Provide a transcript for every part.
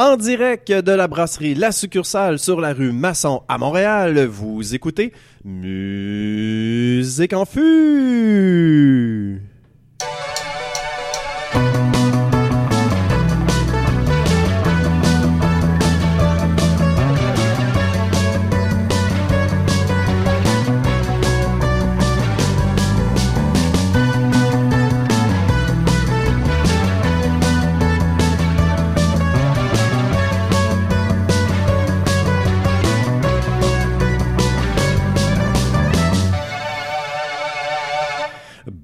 En direct de la brasserie La Succursale sur la rue Masson à Montréal, vous écoutez Musique en fût.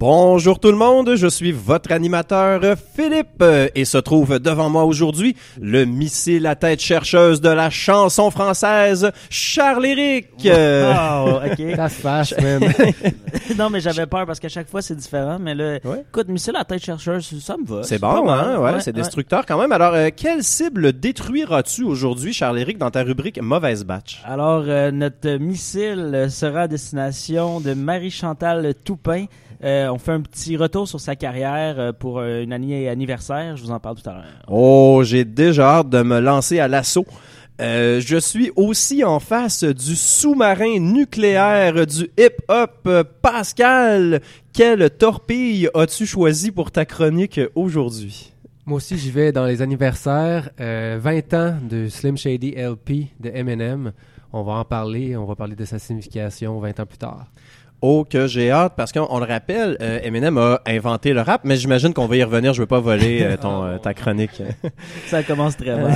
Bonjour tout le monde, je suis votre animateur Philippe et se trouve devant moi aujourd'hui le missile à tête chercheuse de la chanson française, Charles-Éric. Wow, ok. Ça se passe, man. non, mais j'avais peur parce qu'à chaque fois c'est différent. Mais là, Ouais. écoute, missile à tête chercheuse, ça me va. C'est bon, hein? Ouais, c'est destructeur quand même. Alors, euh, quelle cible détruiras-tu aujourd'hui, Charles-Éric, dans ta rubrique Mauvaise Batch? Alors, euh, notre missile sera à destination de Marie-Chantal Toupin. Euh, on fait un petit retour sur sa carrière euh, pour euh, une année anniversaire. Je vous en parle tout à l'heure. Oh, j'ai déjà hâte de me lancer à l'assaut. Euh, je suis aussi en face du sous-marin nucléaire du hip-hop. Pascal, quelle torpille as-tu choisi pour ta chronique aujourd'hui? Moi aussi, j'y vais dans les anniversaires. Euh, 20 ans de Slim Shady LP de Eminem. On va en parler. On va parler de sa signification 20 ans plus tard. Oh, que j'ai hâte, parce qu'on on le rappelle, euh, Eminem a inventé le rap, mais j'imagine qu'on va y revenir. Je veux pas voler euh, ton, euh, ta chronique. Ça commence très mal.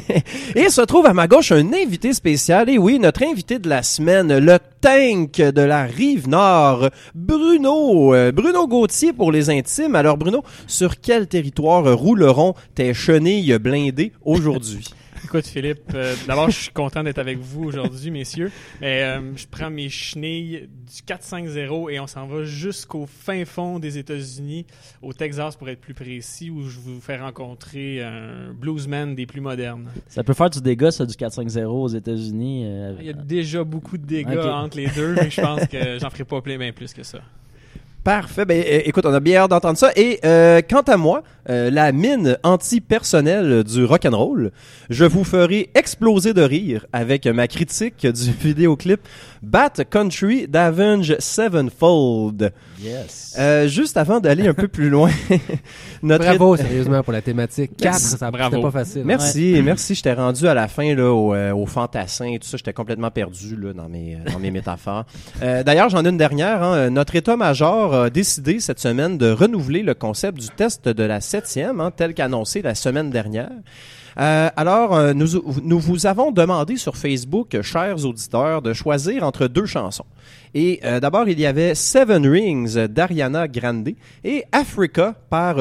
Et se trouve à ma gauche un invité spécial. Et oui, notre invité de la semaine, le tank de la rive nord, Bruno. Euh, Bruno Gauthier pour les intimes. Alors Bruno, sur quel territoire rouleront tes chenilles blindées aujourd'hui? Écoute, Philippe, euh, d'abord, je suis content d'être avec vous aujourd'hui, messieurs. Mais euh, je prends mes chenilles du 450 et on s'en va jusqu'au fin fond des États-Unis, au Texas pour être plus précis, où je vous fais rencontrer un bluesman des plus modernes. ça peut faire du dégât, ça, du 4-5-0 aux États-Unis. euh, Il y a déjà beaucoup de dégâts entre les deux, mais je pense que j'en ferai pas plein bien plus que ça. Parfait. Ben, écoute, on a bien hâte d'entendre ça. Et euh, quant à moi, euh, la mine anti-personnelle du rock'n'roll, je vous ferai exploser de rire avec ma critique du vidéoclip Bat Country d'Avenge Sevenfold. Yes. Euh, juste avant d'aller un peu plus loin, notre Bravo, sérieusement, pour la thématique. 4, Merci. ça Bravo. pas facile. Merci, merci. J'étais rendu à la fin là, au, euh, au fantassin et tout ça. J'étais complètement perdu là, dans mes euh, dans mes métaphores. Euh, D'ailleurs, j'en ai une dernière. hein. Notre état-major a décidé cette semaine de renouveler le concept du test de la septième, hein, tel qu'annoncé la semaine dernière. Euh, alors, euh, nous, nous vous avons demandé sur Facebook, euh, chers auditeurs, de choisir entre deux chansons. Et d'abord, il y avait Seven Rings d'Ariana Grande et Africa par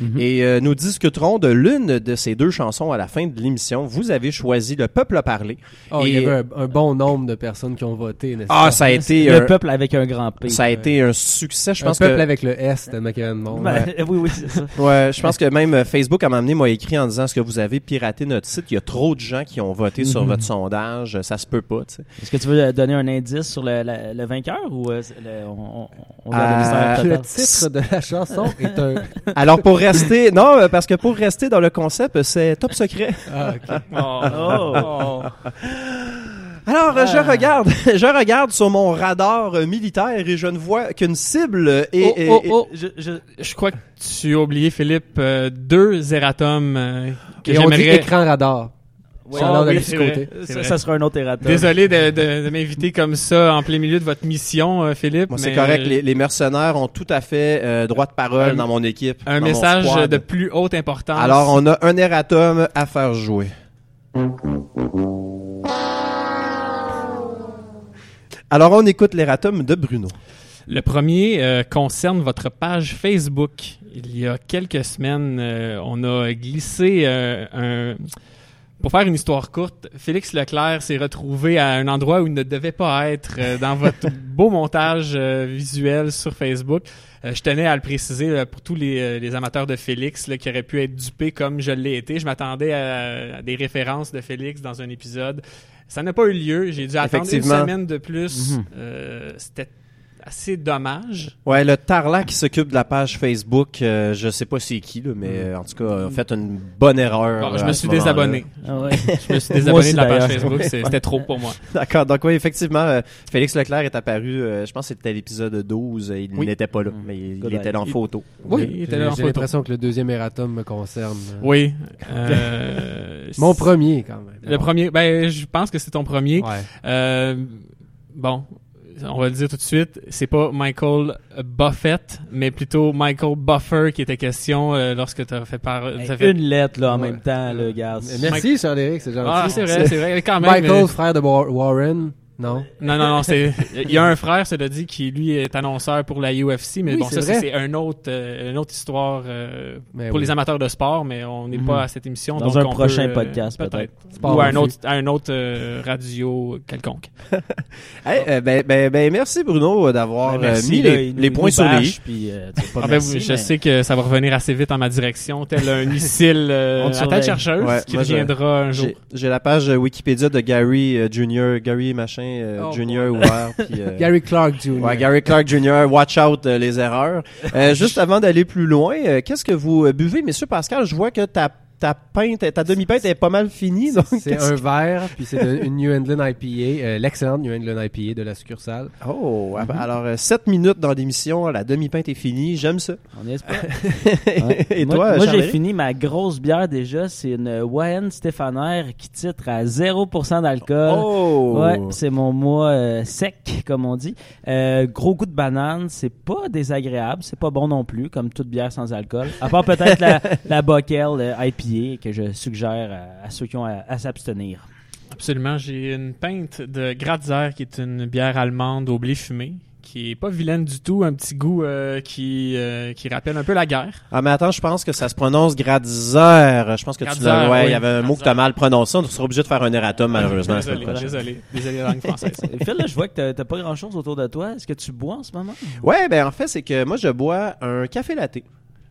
euh, Toto. Et euh, nous discuterons de l'une de ces deux chansons à la fin de l'émission. Vous avez choisi Le Peuple a parlé. Oh, il y avait un, un bon nombre de personnes qui ont voté, n'est-ce Ah, pas? ça a été, le un, peuple avec un grand P. ça a été un succès. Je un pense peuple que, avec le S de Macaron Monde. Ben, oui, oui, c'est ça. ouais, je pense que même euh, Facebook à donné m'a écrit en disant est-ce que vous avez piraté notre site? Il y a trop de gens qui ont voté sur Mhm. votre sondage. Ça se peut pas. tu sais. Est-ce que tu veux euh, donner un indice sur le, le- le vainqueur ou euh, le- on, on, on Euh, le Le total? titre de la chanson est un... Alors pour rester, non, euh, parce que pour rester dans le concept, c'est top secret. Ah, ok. Oh. Alors, euh, je Ah. regarde, je regarde sur mon radar militaire et je ne vois qu'une cible et, oh, et- oh, et- oh, je, je, je crois que tu as oublié, Philippe, euh, deux Zeratom euh, que j'aimerais... écran radar. Ouais, Ça oui, côté. sera un autre erratum. Désolé de, de, de m'inviter comme ça en plein milieu de votre mission, euh, Philippe. Bon, c'est correct, euh, les, les mercenaires ont tout à fait euh, droit de parole Un- dans mon équipe. Un message de plus haute importance. Alors, on a un erratum à faire jouer. Alors, on écoute l'erratum de Bruno. Le premier euh, concerne votre page Facebook. Il y a quelques semaines, euh, on a glissé euh, un... Pour faire une histoire courte, Félix Leclerc s'est retrouvé à un endroit où il ne devait pas être euh, dans votre beau montage euh, visuel sur Facebook. Euh, je tenais à le préciser là, pour tous les, les amateurs de Félix là, qui auraient pu être dupés comme je l'ai été. Je m'attendais à, à des références de Félix dans un épisode. Ça n'a pas eu lieu. J'ai dû attendre une semaine de plus. Mhm. C'était assez dommage. Ouais, le Tarlac qui s'occupe de la page Facebook, euh, je sais pas c'est qui, là, mais euh, en tout cas, a fait une bonne erreur. Bon, euh, je à me suis désabonné. Ah ouais. Je me suis désabonné de la page. Facebook. c'est- C'était trop pour moi. D'accord, donc oui, effectivement, euh, Félix Leclerc est apparu, euh, je pense que c'était l'épisode 12, euh, il Oui. n'était pas là, Mm. mais il, était eye. en photo. Oui, J'ai- il était là en J'ai photo. l'impression que le deuxième erratum me concerne. Oui. euh, Mon premier, quand même. Le premier, ben, je pense que c'est ton premier. Ouais. Euh, bon, on va le dire tout de suite, c'est pas Michael Buffett, mais plutôt Michael Buffer qui était question euh, lorsque tu as fait par. Hey, t'as fait- Une lettre là en Ouais. même temps, le gars. Merci, Charles-Éric, c'est gentil. Ah, c'est vrai, c'est vrai. Quand même. Michael, mais- frère de Wa- Warren. Non. Non, non, non, c'est. Il y a un frère, cela dit, qui lui est annonceur pour la UFC, mais Oui, bon, c'est ça, vrai. c'est un autre, euh, une autre histoire euh, Mais pour oui. les amateurs de sport, mais on n'est Mhm. pas à cette émission. Dans donc un on prochain peut, euh, podcast, peut-être. Ou à un autre, à un autre euh, radio quelconque. Hey, euh, ben, ben, ben, merci Bruno d'avoir Ben, merci, mis là, les, points sur les puis, euh, pas Ah ben, merci, je mais- sais que ça va revenir assez vite en ma direction, tel un missile euh, à tête chercheuse Ouais, qui reviendra un jour. J'ai- la page Wikipédia de Gary Junior, Gary machin euh, Oh, Junior ouvert. puis, euh, Gary Clark Jr. Ouais, Gary Clark Jr., watch out euh, les erreurs. Juste avant d'aller plus loin, qu'est-ce que vous buvez, Monsieur Pascal? Je vois que ta, ta pinte, ta demi-pinte est pas mal finie. Donc C'est un verre, puis c'est une New England IPA, euh, l'excellente New England IPA de la succursale. Oh, ah ben, alors 7 minutes dans l'émission, la demi-pinte est finie, j'aime ça. On est pas. Ouais. Et moi, toi, moi j'ai fini ma grosse bière déjà. C'est une Wahen Stéphanaire qui titre à 0% d'alcool. Oh! Ouais, c'est mon mois euh, sec, comme on dit. Euh, gros goût de banane, c'est pas désagréable, c'est pas bon non plus, comme toute bière sans alcool. À part peut-être la, la Bockel que je suggère à, à ceux qui ont à, à s'abstenir. Absolument, j'ai une pinte de Gratzer qui est une bière allemande au blé fumé qui est pas vilaine du tout, un petit goût euh, qui euh, qui rappelle un peu la guerre. Ah, mais attends, je pense que ça se prononce Gradzer. Je pense que tu l'as. Ouais, il oui. y avait un mot que t'as Gradzer. mal prononcé. On sera obligé de faire un erratum, malheureusement, désolé, désolé, désolé la langue française. Phil, là, je vois que t'as pas grand-chose autour de toi. Est-ce que tu bois en ce moment? Ouais, ben en fait, c'est que moi, je bois un café latte.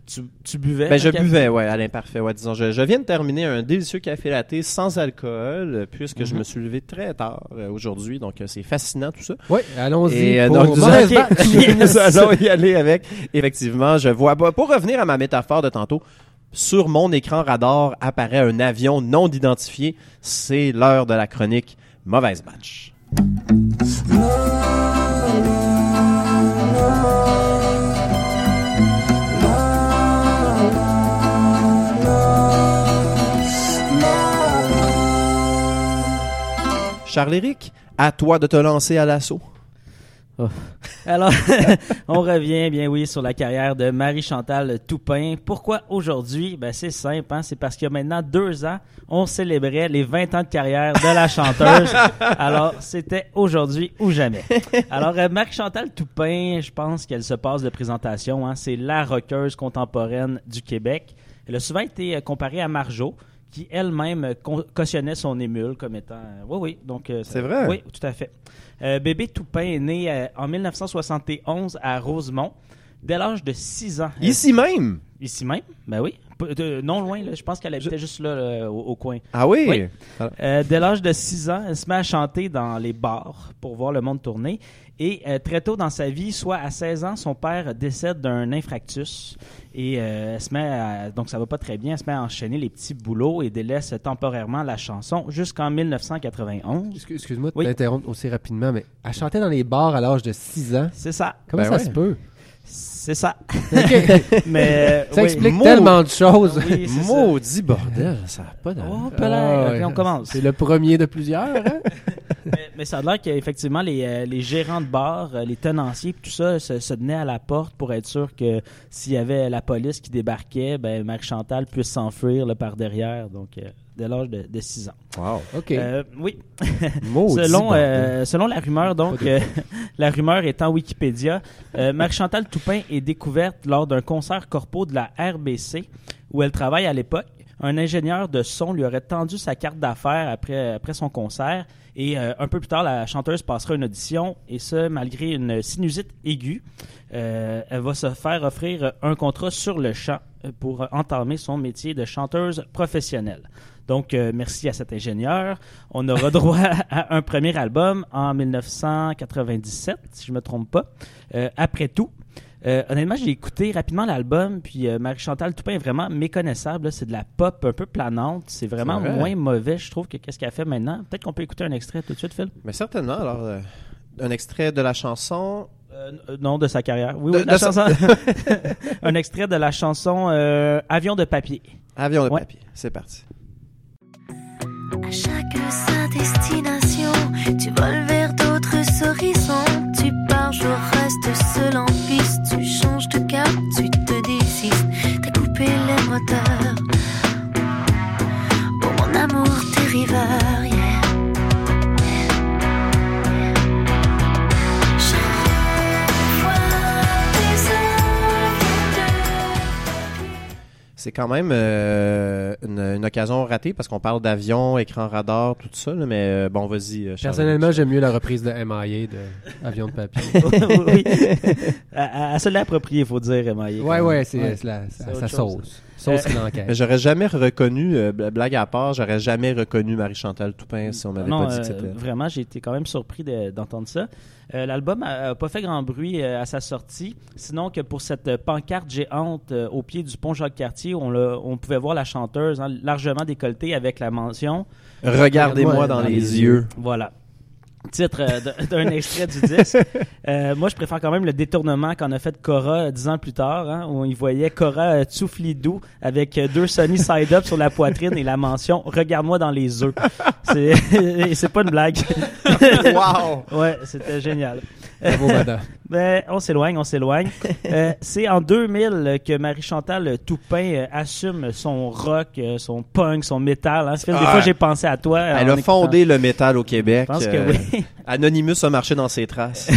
Tu, tu buvais? Ben, je café? buvais, ouais, à l'imparfait. Ouais, disons, je, je viens de terminer un délicieux café latte sans alcool, puisque je Mhm. me suis levé très tard euh, aujourd'hui, donc euh, c'est fascinant tout ça. Oui, allons-y. Et euh, pour donc, nous allons- y aller avec. Effectivement, je vois. bah, Pour revenir à ma métaphore de tantôt, sur mon écran radar apparaît un avion non identifié. C'est l'heure de la chronique Mauvaise batch. Charles-Éric, à toi de te lancer à l'assaut. Alors, on revient, bien oui, sur la carrière de Marie-Chantal Toupin. Pourquoi aujourd'hui? Ben, c'est simple, hein? c'est parce qu'il y a maintenant deux ans, on célébrait les 20 ans de carrière de la chanteuse. Alors, c'était aujourd'hui ou jamais. Alors, euh, Marie-Chantal Toupin, je pense qu'elle se passe de présentation. Hein? C'est la rockeuse contemporaine du Québec. Elle a souvent été euh, comparée à Marjo, qui elle-même euh, cautionnait son émule comme étant... euh, oui, oui, donc... euh, C'est vrai? Oui, tout à fait. Bébé Toupin est né en 1971 à Rosemont. Dès l'âge de 6 ans. Ici même? ici même? Ben oui. De- non loin, là. je pense qu'elle habitait juste là, là, au, au coin. Ah oui? Oui. Euh, dès l'âge de 6 ans, elle se met à chanter dans les bars pour voir le monde tourner. Et euh, très tôt dans sa vie, soit à 16 ans, son père décède d'un infractus. Et euh, elle se met à- donc ça va pas très bien, elle se met à enchaîner les petits boulots et délaisse temporairement la chanson jusqu'en 1991. Excuse- Excuse-moi de Oui. t'interrompre aussi rapidement, mais elle chantait dans les bars à l'âge de 6 ans? C'est ça. Comment Ben ça ouais. se peut? C'est ça. Mais ça oui. explique tellement de choses. Oui, c'est ça. Maudit bordel, ça n'a pas d'allure. Oh. Ah, on commence. C'est le premier de plusieurs. hein? mais, mais ça a l'air qu'effectivement, les, euh, les gérants de bar, euh, les tenanciers, tout ça, se, se tenaient à la porte pour être sûr que s'il y avait la police qui débarquait, ben, Marie-Chantal puisse s'enfuir par derrière, donc euh, dès l'âge de, de 6 ans. Wow. OK. Euh, oui, selon, euh, selon la rumeur, donc, euh, la rumeur étant Wikipédia, euh, Marie-Chantal Toupin est découverte lors d'un concert corpo de la RBC, où elle travaille à l'époque. Un ingénieur de son lui aurait tendu sa carte d'affaires après, après son concert. Et euh, un peu plus tard, la chanteuse passera une audition, et ce, malgré une sinusite aiguë. Euh, elle va se faire offrir un contrat sur le champ pour entamer son métier de chanteuse professionnelle. Donc, euh, merci à cet ingénieur. On aura droit à un premier album en 1997, si je me trompe pas. Euh, après tout. Euh, honnêtement, j'ai écouté rapidement l'album, puis euh, Marie-Chantal Toupin est vraiment méconnaissable. C'est de la pop un peu planante. C'est vraiment vrai. moins mauvais, je trouve, que qu'est-ce qu'elle fait maintenant. Peut-être qu'on peut écouter un extrait tout de suite, Phil. Mais certainement, alors, euh, un extrait de la chanson. Non, de sa carrière. Oui, De- oui, la chanson. un extrait de la chanson Avion de papier. Avion de Ouais. papier. C'est parti. À chaque sa destination, tu voles vers d'autres horizons. Tu pars, je reste seul en piste. Tu changes de cap, tu te désistes. T'as coupé les moteurs. Pour mon amour, t'es riveur, C'est quand même euh, une, une occasion ratée parce qu'on parle d'avion, écran radar, tout ça. là, mais euh, bon, vas-y. euh, Charles. Personnellement, j'aime mieux la reprise de MIA de Avion de papier. oui. À, à- à se l'approprier, il faut dire, Emmaïe. ouais, ouais, c'est Ouais. la- sa sauce. Sauce Euh. Mais j'aurais jamais reconnu, euh, bl- blague à part, j'aurais jamais reconnu Marie-Chantal Toupin si on m'avait pas dit euh, que c'était. vraiment, j'ai été quand même surpris de- d'entendre ça. Euh, L'album a, a pas fait grand bruit euh, à sa sortie, sinon que pour cette pancarte géante euh, au pied du pont Jacques-Cartier, on pouvait voir la chanteuse hein, largement décolletée avec la mention Regardez-moi dans, les yeux. Voilà. Titre euh, d'un extrait du disque. Euh, moi, je préfère quand même le détournement qu'en a fait Cora euh, dix ans plus tard, hein, où il voyait Cora euh, Tsouflidou avec deux Sony side-up sur la poitrine et la mention « Regarde-moi dans les œufs ». C'est pas une blague. wow! ouais, c'était génial. Bravo, madame. Ben, on s'éloigne, on s'éloigne. Euh, c'est en 2000 que Marie-Chantal Toupin euh, assume son rock, euh, son punk, son métal. Hein. Ça fait Des Ah. fois, j'ai pensé à toi. Elle a écoutant- fondé le métal au Québec. Je pense que euh, oui. Anonymous a marché dans ses traces.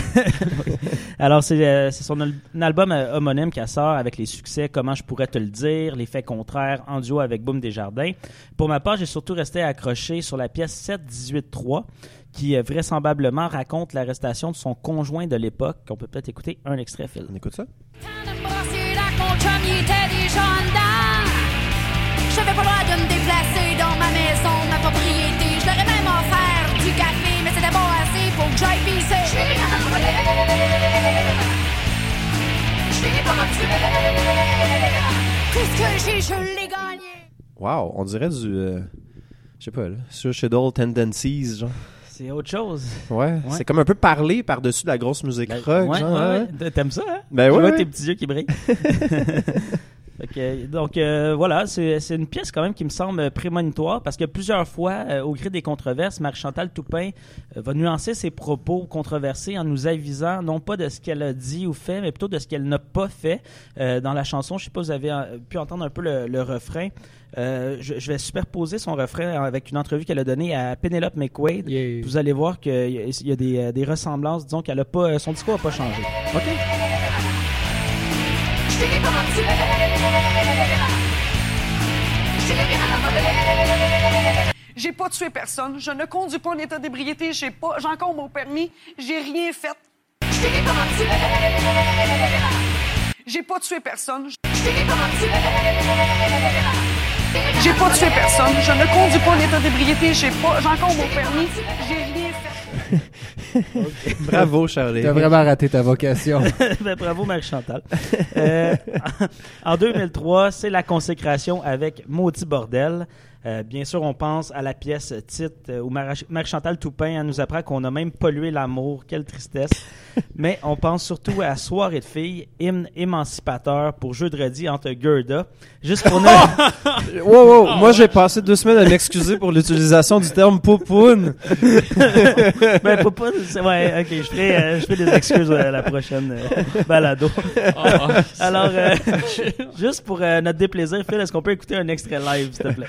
Alors, c'est euh, son al- album euh, homonyme qui sort avec les succès Comment je pourrais te le dire, Les faits contraires en duo avec Boom Desjardins. Pour ma part, j'ai surtout resté accroché sur la pièce 7-18-3 qui euh, vraisemblablement raconte l'arrestation de son conjoint de l'époque. On peut peut-être écouter un extrait, Phil. On écoute ça? de me brasser là que mon chum il était déjà en dedans. J'avais pas le droit de me déplacer dans ma maison, ma propriété. Je leur ai même offert du café, mais c'était pas assez pour que j'aille pisser. Je suis rien volé. Je suis pas tué. Tout ce que j'ai, je l'ai gagné. Wow, on dirait du. euh, je sais pas, là. Suicidal Tendencies, genre. C'est autre chose. Ouais, c'est comme un peu parler par-dessus la grosse musique rock, Ben, Ouais, genre. ouais, ouais. T'aimes ça, hein? Ben ouais, tes petits yeux qui brillent. Donc euh, voilà, c'est une pièce quand même qui me semble prémonitoire parce que plusieurs fois, euh, au gré des controverses, Marie-Chantal Toupin euh, va nuancer ses propos controversés en nous avisant non pas de ce qu'elle a dit ou fait, mais plutôt de ce qu'elle n'a pas fait dans la chanson. Je sais pas vous avez pu entendre un peu le, le refrain. Euh, je, je vais superposer son refrain avec une entrevue qu'elle a donnée à Penelope McQuaid. Yeah. Vous allez voir qu'il y a, il y a des, euh, des ressemblances. Disons qu'elle a pas, son discours n'a pas changé. OK? J'ai. J'ai pas tué personne. Je ne conduis pas en état d'ébriété. J'ai pas, j'ai encore mon permis. J'ai rien fait. J'ai pas tué personne. Suis pas tué. J'ai pas tué personne. Je ne conduis pas en état d'ébriété. J'ai pas, j'ai encore mon permis. J'ai rien fait. Bravo, Charlie. T'as vraiment raté ta vocation. Ben, bravo Marie-Chantal. Euh, en 2003, c'est la consécration avec Maudit Bordel. Euh, bien sûr, on pense à la pièce titre euh, où Marie-Chantal Toupin elle nous apprend qu'on a même pollué l'amour. Quelle tristesse. Mais on pense surtout à Soirée de filles, hymne émancipateur pour jeudi entre Gerda. Juste pour nous... Wow, wow. Moi, j'ai passé deux semaines à m'excuser pour l'utilisation du terme poupoune. ben, pas... c'est- Ouais, ok, je ferai, euh, je ferai des excuses à la prochaine euh, balado. Ah, Alors, euh, juste pour euh, notre déplaisir, Phil, est-ce qu'on peut écouter un extrait live, s'il te plaît?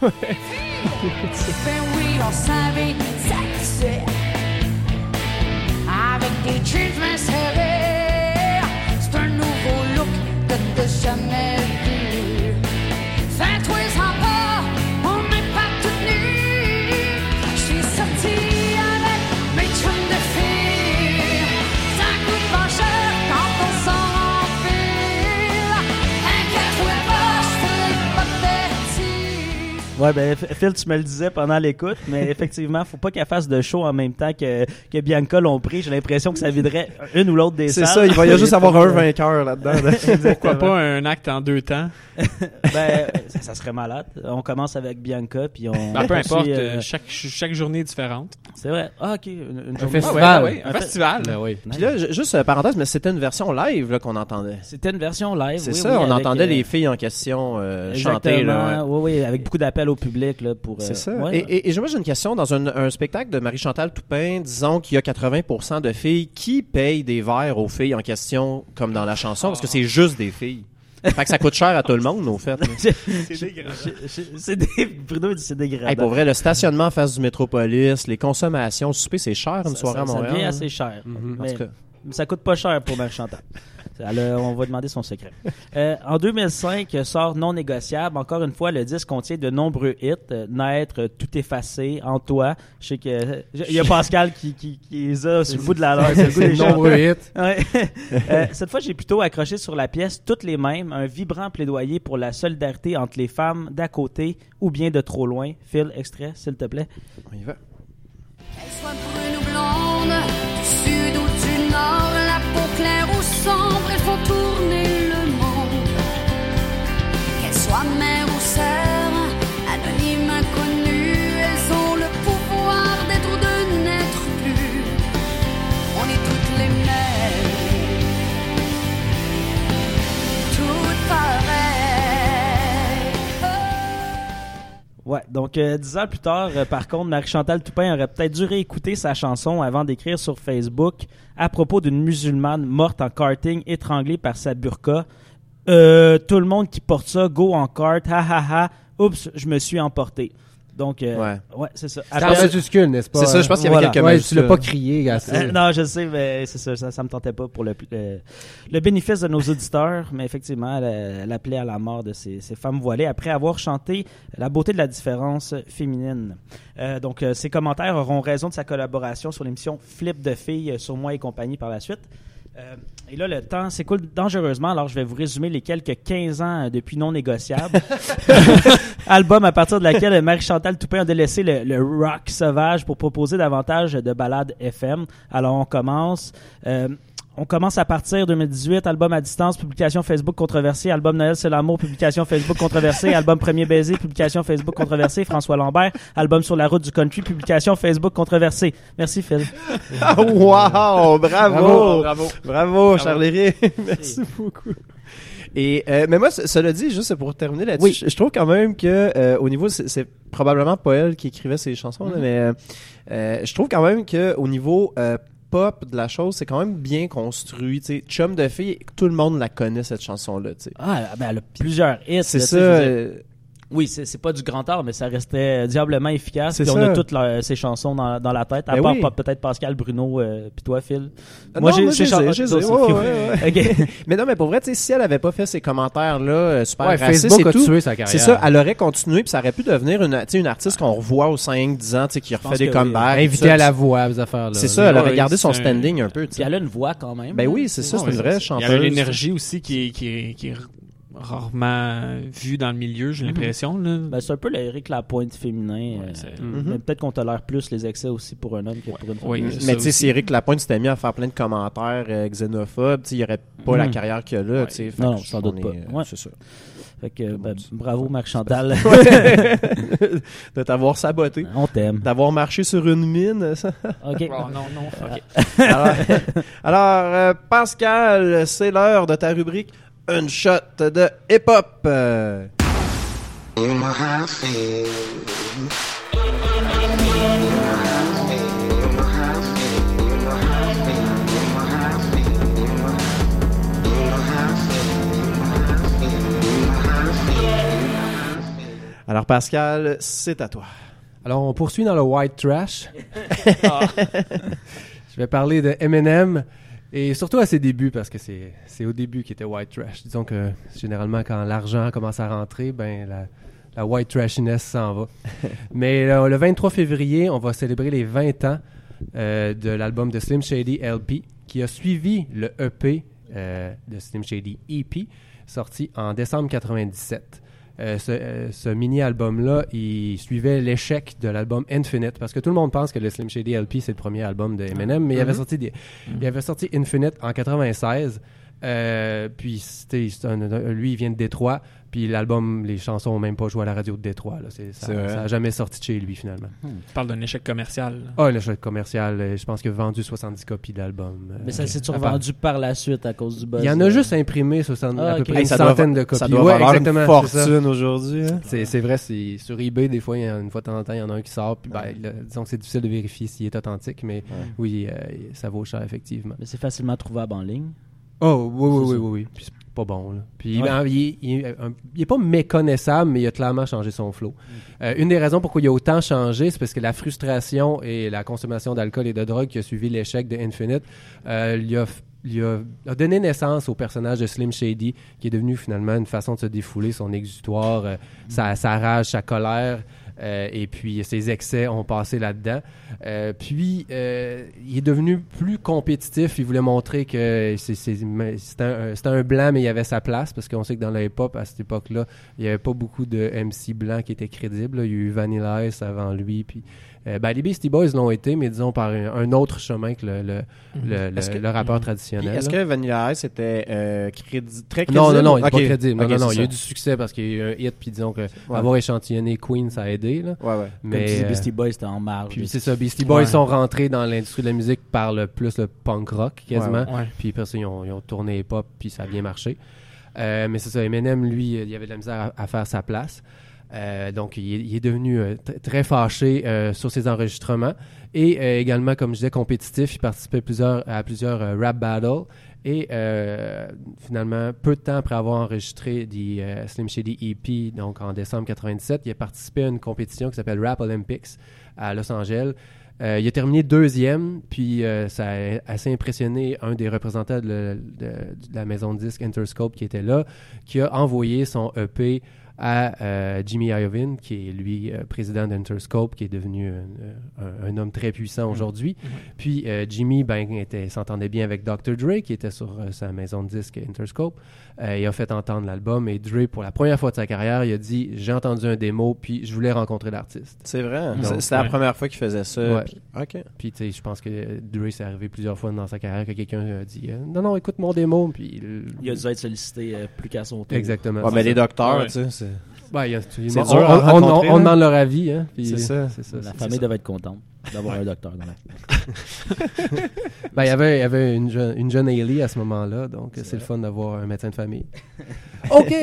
Ben oui, on savait satisfait. Avec des jeans main serrés. C'est un nouveau look que t'as jamais Ouais, ben Phil, tu me le disais pendant l'écoute, mais effectivement, faut pas qu'elle fasse de show en même temps que, que Bianca l'ont pris. J'ai l'impression que ça viderait une ou l'autre des C'est salles. ça, il va y a juste avoir un vainqueur là-dedans. là. Pourquoi pas un acte en deux temps? Ben, ça, ça serait malade. On commence avec Bianca, puis on. Ben, peu importe, euh, chaque, chaque journée est différente. C'est vrai. Ah, ok. Une, une Un festival. Ah ouais, ah ouais, un Un fe- festival. Ben oui. Puis là, ju- juste euh, parenthèse, mais c'était une version live qu'on entendait. C'était une version live. C'est oui, ça, oui, on avec, entendait euh, les filles en question euh, chanter. Là, ouais. Oui, oui, avec beaucoup d'appels au public là, pour. euh, C'est ça. ouais, et, et, et moi, j'ai une question. Dans un, un spectacle de Marie-Chantal Toupin, disons qu'il y a 80% de filles qui payent des verres aux filles en question, comme dans la chanson, parce que c'est juste des filles. fait que ça coûte cher à tout le monde, au fait. C'est des... Bruno dit c'est dégradant. Hey, pour vrai, le stationnement en face du Métropolis, les consommations, le souper, c'est cher une Ça- soirée ça, à ça Montréal. devient hein. assez cher. Mhm. En Mais tout cas. ça coûte pas cher pour Marie Chantal. Elle a- on va demander son secret. Euh, en 2005 euh, sort Non négociable. Encore une fois, le disque contient de nombreux hits. Euh, Naître, euh, Tout effacé, En toi. Je sais que euh, il y a Pascal qui, qui, qui les a sur le bout de la langue. C'est nombreux hits. Ouais. Euh, cette fois, j'ai plutôt accroché sur la pièce toutes les mêmes, un vibrant plaidoyer pour la solidarité entre les femmes d'à côté ou bien de trop loin. Phil, extrait, s'il te plaît. On y va. Qu'elle soit brune ou blonde, du sud ou du nord, la peau claire ou sombre, elles font tourner le monde. Qu'elle soit mère ou sœur, anonyme, inconnue, Ouais, donc euh, dix ans plus tard, euh, par contre, Marie-Chantal Toupin aurait peut-être dû réécouter sa chanson avant d'écrire sur Facebook à propos d'une musulmane morte en karting étranglée par sa burqa. Euh, tout le monde qui porte ça, go en kart, ha ha ha, oups, je me suis emporté. Donc, euh, Ouais. ouais, c'est ça. C'est en Après- majuscule, n'est-ce pas? C'est ça, je pense qu'il y avait Voilà. quelques Ouais, tu l'as pas crié, assez. Euh, non, je sais, mais c'est ça, ça, ça me tentait pas pour le, le, le bénéfice de nos auditeurs, mais effectivement, elle, elle appelait à la mort de ces, ces femmes voilées après avoir chanté La beauté de la différence féminine. Euh, donc, euh, ces commentaires auront raison de sa collaboration sur l'émission Flip de filles euh, sur moi et compagnie par la suite. Euh, et là, le temps s'écoule dangereusement, alors je vais vous résumer les quelques 15 ans euh, depuis non négociable. Album à partir de laquelle Marie-Chantal Toupin a délaissé le, le rock sauvage pour proposer davantage de ballades FM. Alors, on commence. Euh, on commence à partir 2018, album à distance, publication Facebook controversée, album Noël c'est l'amour, publication Facebook controversée, album Premier baiser, publication Facebook controversée, François Lambert, album sur la route du country, publication Facebook controversée. Merci Phil. Ah, wow! Bravo! Bravo. Bravo, Charles Merci beaucoup. Et euh, mais moi, cela dit, juste pour terminer là-dessus, Oui. je, je trouve quand même que euh, au niveau, c'est probablement pas elle qui écrivait ces chansons, là, mais euh, euh, je trouve quand même que au niveau euh, pop de la chose, c'est quand même bien construit. Tu sais, Chum de fille, tout le monde la connaît cette chanson-là. tu sais. Ah, ben elle a plusieurs hits. C'est ça. Euh, Oui, c'est c'est pas du grand art, mais ça restait diablement efficace. Puis on ça. a toutes leurs- ces chansons dans, dans la tête, à Ben part oui. peut-être Pascal Bruno, euh, puis toi, Phil. moi, j'ai. Ok. Mais non, mais pour vrai, tu sais, si elle avait pas fait ces commentaires-là euh, super Ouais, racistes Facebook et a tout, tué sa carrière. c'est ça, elle aurait continué, puis ça aurait pu devenir une, tu sais, une artiste qu'on revoit aux 5-10 ans, tu sais, qui refait des oui. comebacks. ça. à la voix, ces affaires-là. C'est ça, elle aurait gardé son standing un peu, Puis elle a une voix quand même. Ben oui, c'est ça, c'est une vraie Il chanteuse. y a l'énergie aussi qui est, rarement vue dans le milieu, j'ai Mhm. l'impression. Ben, c'est un peu l'Éric Lapointe féminin. Ouais, euh, Mhm. Mais peut-être qu'on tolère plus les excès aussi pour un homme que pour une femme. Oui, Mais c'est tu sais, si Eric Lapointe s'était mis à faire plein de commentaires euh, xénophobes, il aurait pas la Mhm. carrière qu'il a là, Non, non, sans doute est, pas. euh, Ouais. C'est ça. Fait que, ben, bravo, Marc Chantal. de t'avoir saboté. On t'aime. D'avoir marché sur une mine. ça. OK. Oh, non, non, ok. Alors, alors, euh, Pascal, c'est l'heure de ta rubrique Une shot de hip-hop. Alors, Pascal, c'est à toi. Alors, on poursuit dans le white trash. Je vais parler de Eminem et surtout à ses débuts parce que c'est au début qu'il était white trash. Disons que généralement quand l'argent commence à rentrer, ben la, la white trashiness s'en va. Mais le 23 février, on va célébrer les 20 ans euh, de l'album de Slim Shady LP qui a suivi le EP euh, de Slim Shady EP sorti en décembre 97. Euh, ce, euh, ce mini-album-là, il suivait l'échec de l'album Infinite, parce que tout le monde pense que le Slim Shady LP, c'est le premier album de Eminem, mais il avait, sorti des, il avait sorti Infinite en 96, euh, puis lui, il vient de Détroit, puis l'album, les chansons ont même pas joué à la radio de Détroit. Là. C'est, ça, C'est vrai. ça a jamais sorti de chez lui, finalement. Tu parles d'un échec commercial. là. Ah, l'échec commercial, euh, je pense qu'il a vendu 70 copies de l'album. euh, Mais ça s'est revendu par la suite à cause du buzz. Il y en a euh, juste imprimé 60, Ah, à peu près Hey, une centaine va- de copies. Ça doit Ouais, valoir exactement, une fortune aujourd'hui. hein. C'est, c'est vrai, c'est sur eBay, des fois, il y a une fois de temps en temps, il y en a un qui sort. Puis, ben, là, disons que c'est difficile de vérifier s'il est authentique, mais oui, euh, ça vaut cher, effectivement. Mais c'est facilement trouvable en ligne. Oh, oui, oui, oui, oui. Pas bon, là. Puis Ouais. ben, il, il un- il est pas méconnaissable, mais il a clairement changé son flow. Euh, une des raisons pourquoi il a autant changé, c'est parce que la frustration et la consommation d'alcool et de drogue qui a suivi l'échec de Infinite, euh, lui a, donné naissance au personnage de Slim Shady, qui est devenu finalement une façon de se défouler, son exutoire, euh, sa, sa rage, sa colère. Euh, et puis ses excès ont passé là-dedans. Euh, puis euh, il est devenu plus compétitif. Il voulait montrer que mais c'était un, un blanc, mais il avait sa place parce qu'on sait que dans le hip-hop à cette époque-là, il n'y avait pas beaucoup de MC blancs qui étaient crédibles. Il y a eu Vanilla Ice avant lui. Puis euh, ben, les Beastie Boys l'ont été, mais disons par un, un autre chemin que le, le, le, Est-ce le- que- le rappeur Puis traditionnel. Est-ce là. que Vanilla Ice était euh, crédi- très crédible? Non, non, non, il n'est Ok. pas crédible. Non, non, il y a eu du succès parce qu'il y a eu un hit, puis disons que avoir échantillonné Queen, ça a aidé. Là. Ouais, ouais. Comme Mais, dis, euh, Beastie Boys, c'était en marge. puis c'est ça, Beastie Boys Ouais. sont rentrés dans l'industrie de la musique par le plus le punk rock quasiment. Ouais. Puis après ça, ils ont, ils ont tourné hip-hop, puis ça a bien marché. Euh, mais c'est ça, Eminem, lui, il avait de la misère à, à faire sa place. Euh, donc, il est, devenu euh, très fâché euh, sur ses enregistrements. Et également, comme je disais, compétitif. Il participait plusieurs, à plusieurs rap battles. Et finalement, peu de temps après avoir enregistré Slim Shady EP, donc en décembre 97, il a participé à une compétition qui s'appelle Rap Olympics à Los Angeles. Il a terminé deuxième, puis ça a assez impressionné un des représentants de, la maison de disque Interscope qui était là, qui a envoyé son EP à euh, Jimmy Iovine, qui est lui euh, président d'Interscope, qui est devenu un, un- un homme très puissant aujourd'hui. Puis euh, Jimmy ben, était- s'entendait bien avec Dr. Dre, qui était sur sa maison de disque Interscope. Euh, il a fait entendre l'album et Dre, pour la première fois de sa carrière, il a dit J'ai entendu un démo, puis je voulais rencontrer l'artiste. C'est vrai. C'est- C'était la première fois qu'il faisait ça. Ouais. puis- OK. Puis, tu sais, je pense que Dre, c'est arrivé plusieurs fois dans sa carrière que quelqu'un a dit euh, Non, non, écoute mon démo. Puis, il- Il a dû être sollicité euh, plus qu'à son tour. Exactement. Ouais, mais les docteurs, Ouais. tu sais. Ben, a- on, dur à on- on- rencontrer, on là. demande leur avis. Hein, puis- C'est ça. Ça. La famille devait être contente d'avoir un docteur dans la Ben, il y avait, il y avait une, jeune, une jeune Hailey à ce moment-là, donc c'est le fun d'avoir un médecin de famille. OK!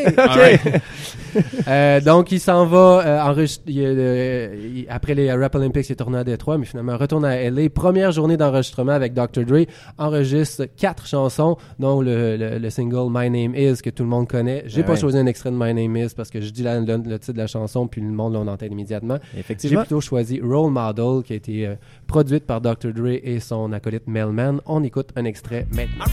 Euh, donc, il s'en va euh, euh, il- après les Rap Olympics, il est tourné à Détroit, mais finalement retourne à LA. Première journée d'enregistrement avec Dr. Dre, enregistre quatre chansons, dont le, le- le single My Name Is que tout le monde connaît. J'ai Ah pas ouais. choisi un extrait de My Name Is parce que je dis la- le, le titre de la chanson, puis le monde l'en entend immédiatement. J'ai Effectivement. plutôt choisi Role Model, qui a été euh, produite par Dr. Dre et son acolyte Melman. On écoute un extrait maintenant.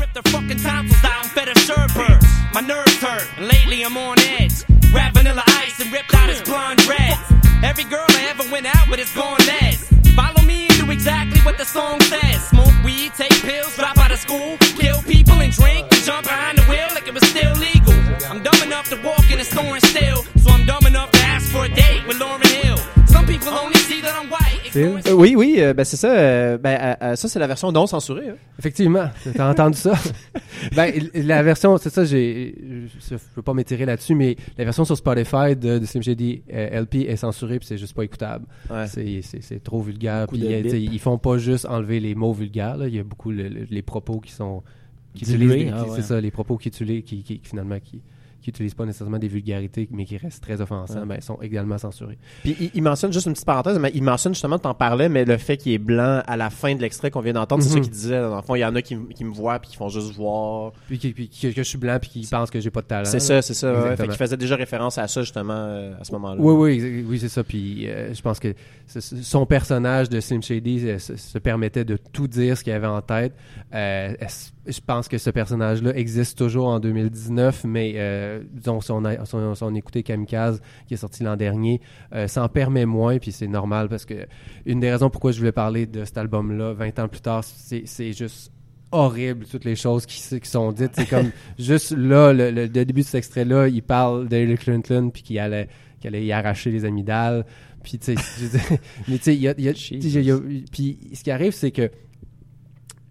Every girl I ever went out with is gone les. Follow me and do exactly what the song says. Smoke weed, take pills, drop out of school, kill people and drink, and jump behind the wheel like it was still legal. I'm dumb enough to walk in a store and steal, so I'm dumb enough to ask for a date with Lauren Hill. Euh, oui, oui, euh, ben c'est ça. euh, ben, ça, c'est la version non censurée. hein. Effectivement, t'as entendu ça? ben, la version, c'est ça, j'ai, je, veux pas m'étirer là-dessus, mais la version sur Spotify de, de euh, LP est censurée puis c'est juste pas écoutable. Ouais. C'est, c'est, c'est trop vulgaire. Puis ils font pas juste enlever les mots vulgaires. là. Il y a beaucoup le- le- les propos qui sont qui utilisent, ah qui- ouais. c'est ça, les propos qui utilisent, qui, qui finalement qui qui utilisent pas nécessairement des vulgarités, mais qui restent très offensants, Ouais. ben, sont également censurés. Puis il, il mentionne juste une petite parenthèse, mais il mentionne justement, t'en parlais, mais le fait qu'il est blanc à la fin de l'extrait qu'on vient d'entendre, c'est Mhm. ça qu'il disait. Dans le fond, il y en a qui, me voient puis qui font juste voir. Puis, qui- puis que, que je suis blanc puis qui pensent que j'ai pas de talent. C'est ça, c'est ça. Ouais, fait qu'il faisait déjà référence à ça justement euh, à ce moment-là. Oui, oui, oui, c'est ça. Puis euh, je pense que son personnage de Slim Shady euh, se, se permettait de tout dire ce qu'il avait en tête. Euh, je pense que ce personnage-là existe toujours en 2019, mais euh, disons, si on, a, si on, si on écoutait Kamikaze, qui est sorti l'an dernier, euh, s'en permet moins, puis c'est normal parce que une des raisons pourquoi je voulais parler de cet album-là 20 ans plus tard, c'est juste horrible, toutes les choses qui, sont dites. C'est comme juste là, le, le- le début de cet extrait-là, il parle d'Hillary Clinton puis qu'il allait, allait y arracher les amygdales. Puis, tu sais, mais tu sais, il y a, y a- y a- puis ce qui arrive, c'est que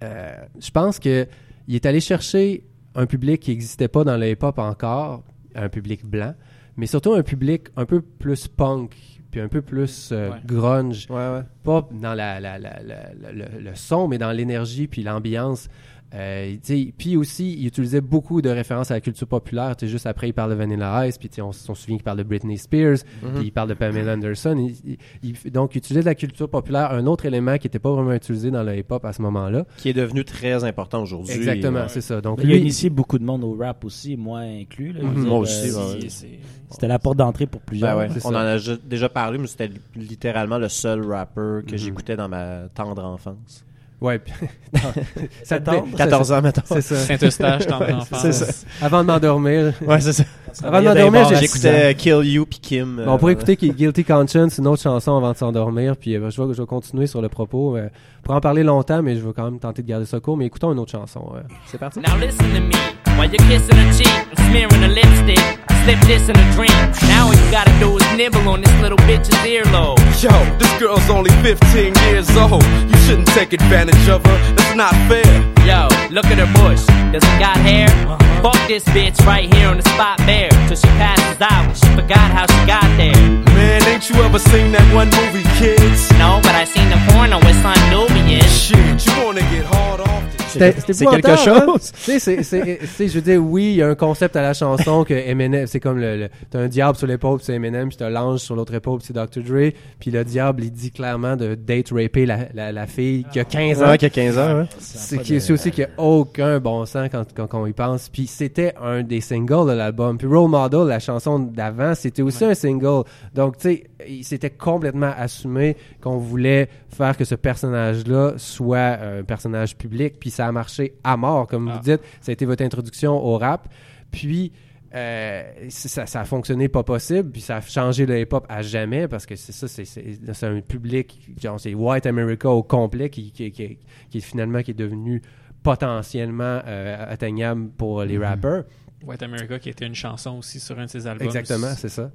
euh, je pense que il est allé chercher un public qui n'existait pas dans le hip-hop encore, un public blanc, mais surtout un public un peu plus punk, puis un peu plus euh, Ouais. grunge Ouais, ouais. pas dans la, la- la- la- la- le, le son, mais dans l'énergie puis l'ambiance. Euh, puis aussi, il utilisait beaucoup de références à la culture populaire. Tu sais, juste après, il parle de Vanilla Ice, puis on, on se souvient qu'il parle de Britney Spears, puis il parle de Pamela Anderson. Il- il- il- donc, il utilisait de la culture populaire, un autre élément qui n'était pas vraiment utilisé dans le hip-hop à ce moment-là. Qui est devenu très important aujourd'hui. Exactement, Ouais. c'est ça. Donc, Il a lui, initié beaucoup de monde au rap aussi, moi inclus. là. Mhm. dire, Moi euh, aussi, ouais. C'est- C'était la porte d'entrée pour plusieurs. Ben ouais, on ça. en a déjà parlé, mais c'était littéralement le seul rapper que Mhm. j'écoutais dans ma tendre enfance. Ouais, puis- ça te Tendre. fait- 14 ans, maintenant. C'est ça. Saint-Eustache, tendre enfance. C'est ça. Avant de m'endormir. Ouais, c'est ça. Avant de m'endormir. J'écoutais Kill You puis Kim. Bon, on pourrait euh, écouter Guilty Conscience, une autre chanson avant de s'endormir. Puis euh, je, vais, je vais continuer sur le propos. euh, pour en parler longtemps, mais je vais quand même tenter de garder ça court. Mais écoutons une autre chanson. euh. C'est parti. Now listen to me. While you're kissing her cheek and smearing her lipstick, slip this in a drink. Now all you gotta do is nibble on this little bitch's earlobe. Yo, this girl's only 15 years old. You shouldn't take advantage of her. That's not fair. Yo, look at her bush. Does it got hair? Uh-huh. Fuck this bitch right here on the spot there. Till she passes out and she forgot how she got there. Man, ain't you ever seen that one movie, kids? No, but I seen the porno with Son Nubian. Shit, you wanna get hard off this c'est quelque hein? chose. Tu sais, c'est- je veux dire, oui, il y a un concept à la chanson que Eminem, c'est comme le, le- t'as un diable sur l'épaule, c'est Eminem, puis t'as l'ange sur l'autre épaule, c'est Dr. Dre, puis le diable, il dit clairement de date raper la, la, la fille qui a 15 ans. Ouais, qui a 15 ans, ouais. C'est qui- aussi qu'il n'y a aucun bon sens quand, quand, quand on y pense. Puis c'était un des singles de l'album. Puis Role Model, la chanson d'avant, c'était aussi un single. Donc, tu sais, il s'était complètement assumé qu'on voulait faire que ce personnage-là soit un personnage public. Puis ça a marché à mort, comme Ah. vous dites. Ça a été votre introduction au rap. Puis... euh, ça, ça a fonctionné pas possible, puis ça a changé le hip-hop à jamais parce que c'est ça, c'est- un public, genre c'est White America au complet qui, qui, qui, qui est finalement qui est devenu potentiellement euh, atteignable pour les rappers. White America qui était une chanson aussi sur un de ses albums. Exactement, c'est ça.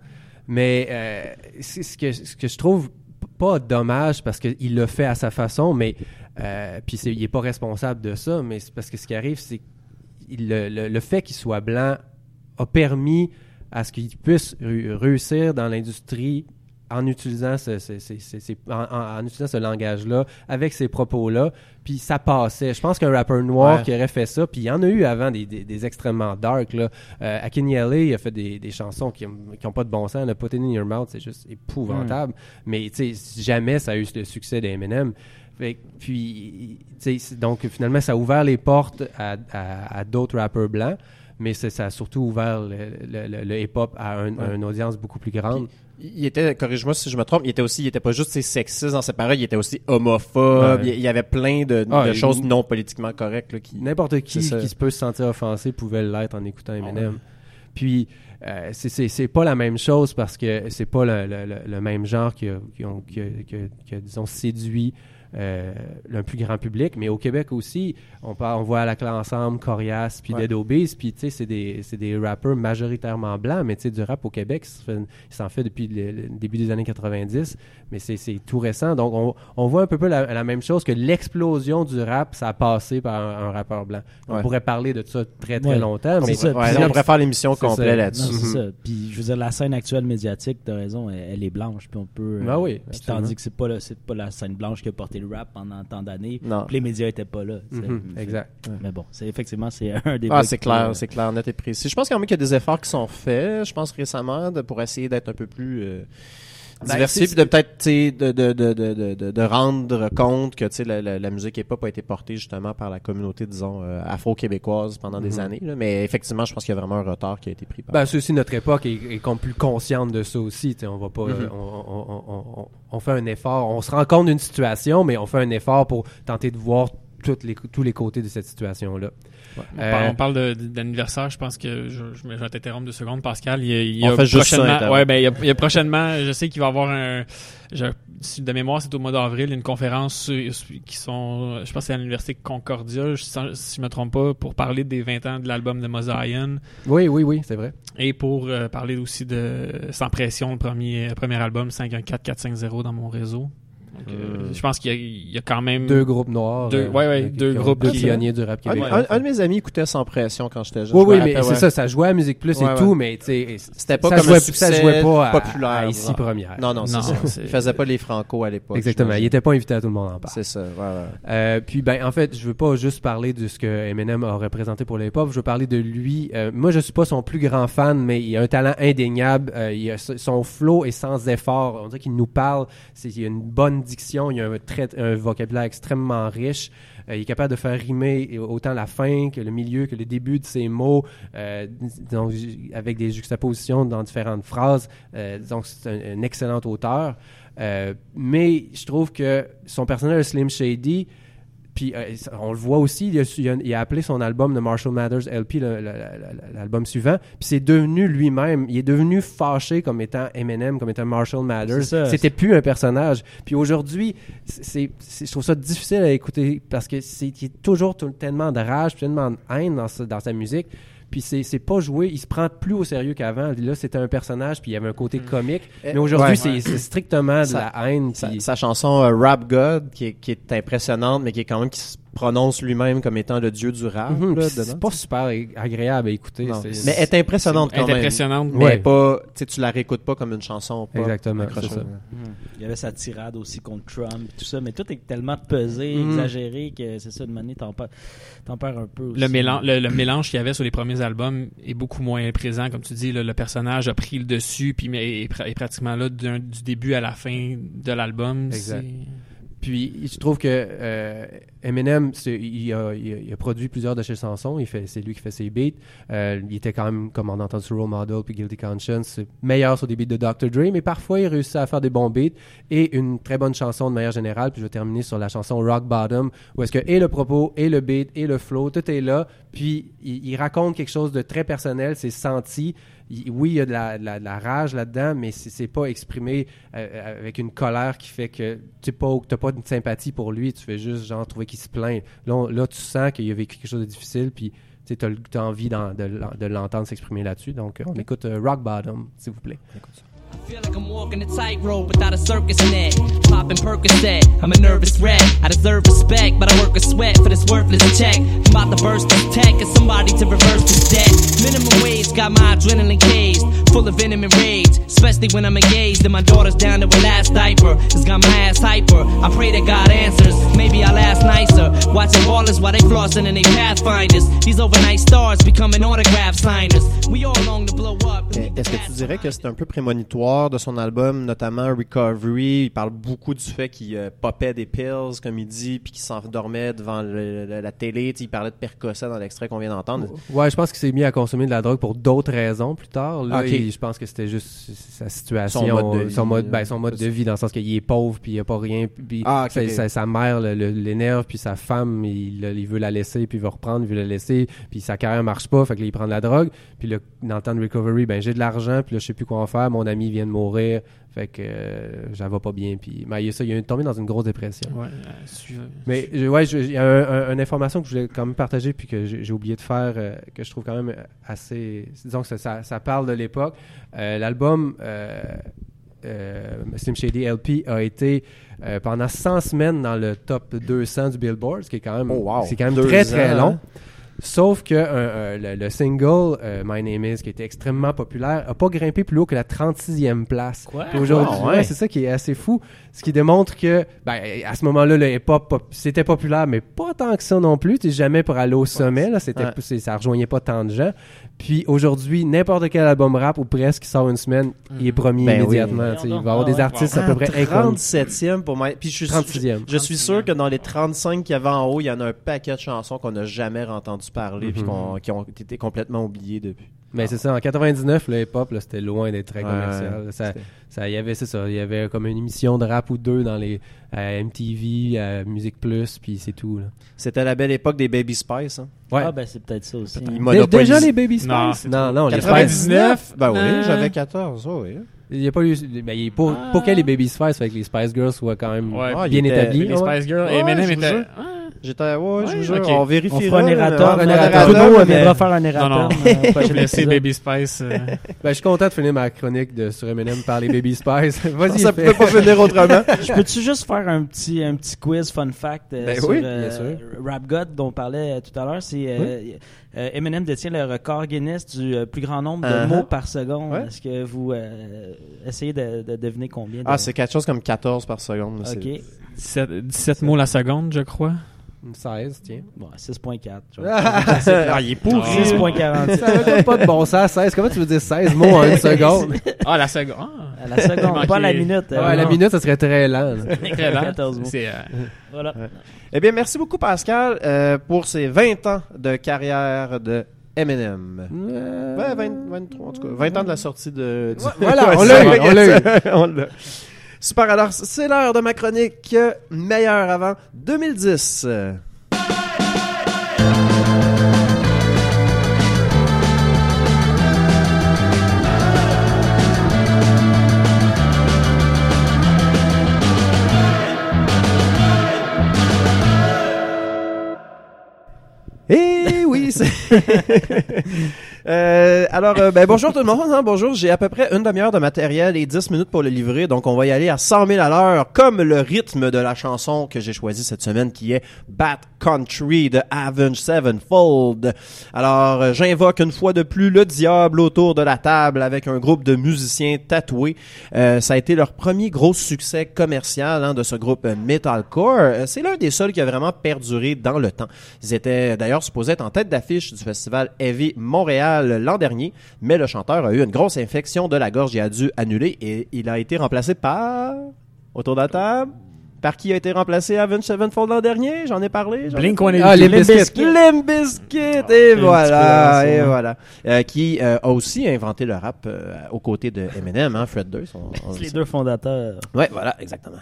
Mais euh, c'est ce que, ce que je trouve pas dommage parce qu'il le fait à sa façon, mais euh, puis il est pas responsable de ça, mais c'est parce que ce qui arrive, c'est que le, le- le fait qu'il soit blanc a permis à ce qu'il puisse réu- réussir dans l'industrie en utilisant ce, en, utilisant ce langage-là, avec ces propos-là, puis ça passait. Je pense qu'un rappeur noir Ouais. qui aurait fait ça, puis il y en a eu avant des, des- des extrêmement dark. Là. Euh, Akinyele, il a fait des, des chansons qui n'ont pas de bon sens. Le Put It In Your Mouth, c'est juste épouvantable. Mais tu sais, jamais ça a eu le succès d'Eminem. Fait puis, donc finalement, ça a ouvert les portes à, à- à d'autres rappeurs blancs, mais ça a surtout ouvert le, le- le- le hip-hop à, un- à une audience beaucoup plus grande. Il était, corrige-moi si je me trompe, il était aussi, il était pas juste sexiste dans ses paroles, il était aussi homophobe. Ouais. Il, il y avait plein de, Ah, de choses non politiquement correctes là, qui. N'importe qui qui se peut se sentir offensé pouvait l'être en écoutant Eminem. Puis, euh, c'est- pas la même chose parce que c'est pas le, le- le- le même genre qui a, qui ont- a- qui a, disons, séduit euh, le plus grand public. Mais au Québec aussi, on, on voit la clan ensemble, Corias, puis Ouais. Dead Obese, puis tu sais, c'est des, c'est des rappeurs majoritairement blancs, mais tu sais, du rap au Québec, il s'en fait depuis le, le début des années 90, mais c'est c'est tout récent. Donc, on, on voit un peu la, la même chose que l'explosion du rap, ça a passé par un, un rappeur blanc. On Ouais. pourrait parler de ça très, très Ouais. longtemps, mais ça. Ouais, on pourrait faire l'émission complète là-dessus. ça. Puis, je veux dire, la scène actuelle médiatique, t'as raison, elle, elle est blanche. Puis on peut. Ben oui, puis absolument. tandis que c'est pas, le- c'est pas la scène blanche qui a porté le rap pendant tant d'années. Non. Puis les médias étaient pas là. Mhm, exact. Mais bon, c'est effectivement, c'est un des. Ah, c'est clair, euh, c'est clair, net et précis. Je pense quand même qu'il y a des efforts qui sont faits, je pense récemment, de, pour essayer d'être un peu plus euh, Ben, c'est- puis de peut-être, tu sais, de, de, de, de, de, rendre compte que, tu sais, la, la, la musique hip-hop a été portée justement par la communauté, disons, euh, afro-québécoise pendant des Mhm. années. là. Mais effectivement, je pense qu'il y a vraiment un retard qui a été pris par... Ben, c'est aussi notre époque est, est comme plus consciente de ça aussi. tu sais, On va pas, Mhm. on, on- on- on- on fait un effort. On se rend compte d'une situation, mais on fait un effort pour tenter de voir toutes les, tous les côtés de cette situation-là. On Euh, parle- on parle d'anniversaire, je pense que je, je, je vais t'interrompre deux secondes, Pascal. Il y a, il y a On fait juste ça, prochainement, Internet. ouais, ben, il y a, il y a prochainement, je sais qu'il va y avoir un, je- de mémoire, c'est au mois d'avril, une conférence sur- sur- qui sont, je pense que c'est à l'université Concordia, je- si, si je me trompe pas, pour parler des 20 ans de l'album de Mosaïen Oui, oui, oui, c'est vrai. et pour euh, parler aussi de Sans Pression, le premier, premier album 514-450 dans mon réseau. Donc, euh, je pense qu'il y, a- il y a quand même Deux groupes noirs. Deux- ouais, ouais, qui- deux qui ont- groupes Deux qui- pionniers du rap Un, québécois. un- un de mes amis écoutait sans pression quand j'étais jeune. Oui, Je oui, mais c'est ouais. ça, ça jouait à Musique Plus Ouais, et tout, ouais. mais C'était pas ça comme jouait, un ça jouait pas à, populaire. à ici première. Non, non, Non, c'est- Il faisait pas les franco à l'époque. Exactement, il était pas invité à tout le monde en parle. C'est ça, ouais, ouais. Euh, puis ben en fait, je veux pas juste parler de ce que Eminem a représenté pour les pop, je veux parler de lui. Euh, moi, je suis pas son plus grand fan, mais il a un talent indéniable. Euh, il a, son flow est sans effort. On dirait qu'il nous parle. C'est, il a une bonne diction, il a un, vocabulaire extrêmement riche. Euh, il est capable de faire rimer autant la fin que le milieu, que le début de ses mots, euh, avec des juxtapositions dans différentes phrases. Euh, donc, c'est un, un excellent auteur. Mais je trouve que son personnage Slim Shady, puis euh, on le voit aussi, il a, il a- il a appelé son album The Marshall Mathers LP, l'album suivant, puis c'est devenu lui-même, il est devenu fâché comme étant Eminem, comme étant Marshall ça. C'était plus un personnage. Puis aujourd'hui, c'est, je trouve ça difficile à écouter parce que c'est il est toujours tout- tellement de rage, tellement de haine dans sa musique. Puis c'est, c'est pas joué, il se prend plus au sérieux qu'avant. Là, c'était un personnage, puis il y avait un côté comique. Eh, Mais aujourd'hui, ouais. c'est, c'est strictement de Ça- la haine. Sa, puis- sa chanson euh, Rap God, qui est, qui est impressionnante, mais qui est quand même qui se prononce lui-même comme étant le dieu du rap. Là, puis c'est pas super ag- agréable à écouter. Mais elle est impressionnante Elle quand est même. impressionnante. Mais Ouais. pas, tu sais, tu la réécoutes pas comme une chanson. Pas Exactement, ça. Il y avait sa tirade aussi contre Trump et tout ça, mais tout est tellement pesé, Mhm. exagéré que c'est ça, de manière t'en perds, un peu aussi. Le, mélange, le, le mélange qu'il y avait sur les premiers albums est beaucoup moins présent. Comme tu dis, là, le personnage a pris le dessus puis mais est, pra- est pratiquement là du début à la fin de l'album. Exact. Puis je trouve que euh, Eminem, il a, produit plusieurs de ses chansons. C'est lui qui fait ses beats. Euh, il était quand même, comme on entend sur Role Model puis Guilty Conscience, meilleur sur des beats de Dr. Dre, mais parfois il réussit à faire des bons beats et une très bonne chanson de manière générale. Puis je vais terminer sur la chanson Rock Bottom, où est-ce que et le propos, et le beat, et le flow, tout est là. Puis il, raconte quelque chose de très personnel, c'est senti. Oui, il y a de la, la- rage là-dedans, mais c'est pas exprimé euh, avec une colère qui fait que tu n'as pas de sympathie pour lui, tu fais juste genre trouver qu'il se plaint. Là, on- là, tu sens qu'il a vécu quelque chose de difficile, puis tu as, envie de, l'en- de l'entendre s'exprimer là-dessus. Donc, euh, on écoute euh, Rock Bottom, s'il vous plaît. Feel like I'm walking a tightrope without a circus net. Popping Percocet, I'm a nervous wreck. I deserve respect, but I work a sweat for this worthless check. I'm about to burst this tech and somebody to reverse this debt. Minimum wage got my adrenaline caged, full of venom and rage. Especially when I'm engaged and my daughter's down to her last diaper. It's got my ass hyper. I pray that God answers. Maybe I'll ask nicer. Watching ballers while they flossing in they pathfinders. These overnight stars becoming autograph signers. We all long to blow up. Eh, Est-ce que tu dirais que c'est un peu prémonitoire de son album, notamment Recovery? Il parle beaucoup du fait qu'il euh, popait des pills, comme il dit, puis qu'il s'endormait devant le- la télé. Il parlait de Percocet dans l'extrait qu'on vient d'entendre. Ouais, je pense qu'il s'est mis à consommer de la drogue pour d'autres raisons plus tard. Là, Ok. il- je pense que c'était juste sa situation, Son mode de vie, son mode, là. ben, son mode de vie, dans le sens qu'il est pauvre, puis il a pas rien, puis Ah, sa, ok. sa- sa mère l'énerve, puis sa femme, il, il veut la laisser, puis il veut reprendre, il veut la laisser, puis sa carrière marche pas, fait que là, il prend de la drogue, puis là, dans le temps de recovery, ben j'ai de l'argent, puis là, je sais plus quoi en faire, mon ami vient de mourir, fait que euh, j'en va pas bien, puis il y a ça, il est tombé dans une grosse dépression. Ouais, euh, suivant- Mais je- ouais, il y a un- un- une information que je voulais quand même partager puis que j'ai oublié de faire, euh, que je trouve quand même assez. Disons que ça, ça- ça parle de l'époque. Euh, L'album euh, euh, Slim Shady LP a été euh, pendant 100 semaines dans le top 200 du Billboard, ce qui est quand même, Oh, wow. c'est quand même très très ans, long. Sauf que euh, euh, le, le single euh, My Name Is, qui était extrêmement populaire, a pas grimpé plus haut que la 36e place. Aujourd'hui, Ah, ouais. c'est ça qui est assez fou. Ce qui démontre que, ben, à ce moment-là, le hip-hop, pop- c'était populaire, mais pas tant que ça non plus. Tu sais, jamais pour aller au sommet, là, c'était, Ouais. ça rejoignait pas tant de gens. Puis aujourd'hui, n'importe quel album rap ou presque qui sort une semaine, il est premier Ben oui. immédiatement. Il va y avoir Ah des ouais. artistes à peu près inconnus. 37e pour moi. Puis je suis, 36e. je suis sûr que dans les 35 qu'il y avait en haut, il y en a un paquet de chansons qu'on n'a jamais entendu parler puis Mhm. qu'on- qui ont été complètement oubliées depuis. Mais c'est ça, en 99, le hip-hop, là, c'était loin d'être très commercial. ouais, ça, c'était- ça, il y avait, c'est ça, il y avait comme une émission de rap ou deux dans les à MTV, à Musique Plus, puis c'est tout. Là. C'était la belle époque des Baby Spice. Hein. Ouais. Ah, ben c'est peut-être ça aussi. Monopolisent- Déjà les Baby Spice? Non, c'est non, non, les 99? Ben oui, Euh. j'avais 14, oh oui. Il y a pas eu, ben, il pour, Ah. pour que les Baby Spice, fait que les Spice Girls soient quand même Ouais, bien établis. Les ouais. Spice Girls. Ouais, et Eminem était. Ah, J'étais, ouais, je vous jure, ok. on On vérifiera. fera un là, erratum. mais- un là. erratum, Bruno mais- viendra faire un Non, erratum. non. euh, au prochain Je laisser épisode. Baby Spice. euh, Ben, je suis content de finir ma chronique de, sur Eminem par les Baby Spice. Vas-y, Ça fais. pouvait pas finir autrement. Je peux-tu juste faire un petit, un petit quiz fun fact euh, Ben sur oui, euh, bien sûr. Rap God dont on parlait euh, tout à l'heure? C'est euh, euh, Eminem détient le record Guinness du euh, plus grand nombre de Uh-huh. mots par seconde. Ouais. Est-ce que vous euh, essayez de, de deviner combien? de- Ah, c'est quelque chose comme 14 par seconde. là, Ok. c'est- 17, 17 mots la seconde, je crois. 16, tiens. Bon, 6.4. je vais- Ah, il est pourri. 6.47. Ça n'a pas de bon sens, 16. Comment tu veux dire 16 mots en une seconde? Ah, la seconde. Ah, À la seconde, pas à la minute. Ouais, la minute, ça serait très lent. très lent. 14 mots. Euh, Voilà. Eh bien, merci beaucoup, Pascal, euh, pour ces 20 ans de carrière de Eminem. Ouais, 20, 23, en tout cas. 20 ans de la sortie de... du- voilà, on l'a eu, on l'a eu. Super, alors c'est l'heure de ma chronique euh, meilleure avant 2010. Euh, Eh oui, c'est... Euh, alors, euh, ben, bonjour tout le monde. hein, bonjour, j'ai à peu près une demi-heure de matériel et 10 minutes pour le livrer. Donc, on va y aller à 100 000 à l'heure, comme le rythme de la chanson que j'ai choisie cette semaine, qui est Bat Country de Avenged Sevenfold. Alors, euh, j'invoque une fois de plus le diable autour de la table avec un groupe de musiciens tatoués. Ça a été leur premier gros succès commercial hein, de ce groupe metalcore. C'est l'un des seuls qui a vraiment perduré dans le temps. Ils étaient d'ailleurs supposés être en tête d'affiche du festival Heavy Montréal l'an dernier, mais le chanteur a eu une grosse infection de la gorge et a dû annuler et il a été remplacé par autour de la table. Par qui a été remplacé Avenged Sevenfold l'an dernier? J'en ai parlé. j'en ai Blink Ah, Limp Bizkit. Bizkit. Limp Bizkit, et petit voilà, et ça. voilà. Euh, qui euh, a aussi inventé le rap euh, aux côtés de Eminem, hein, Fred Durst. on- on C'est le les sait. deux fondateurs. Ouais, voilà, exactement.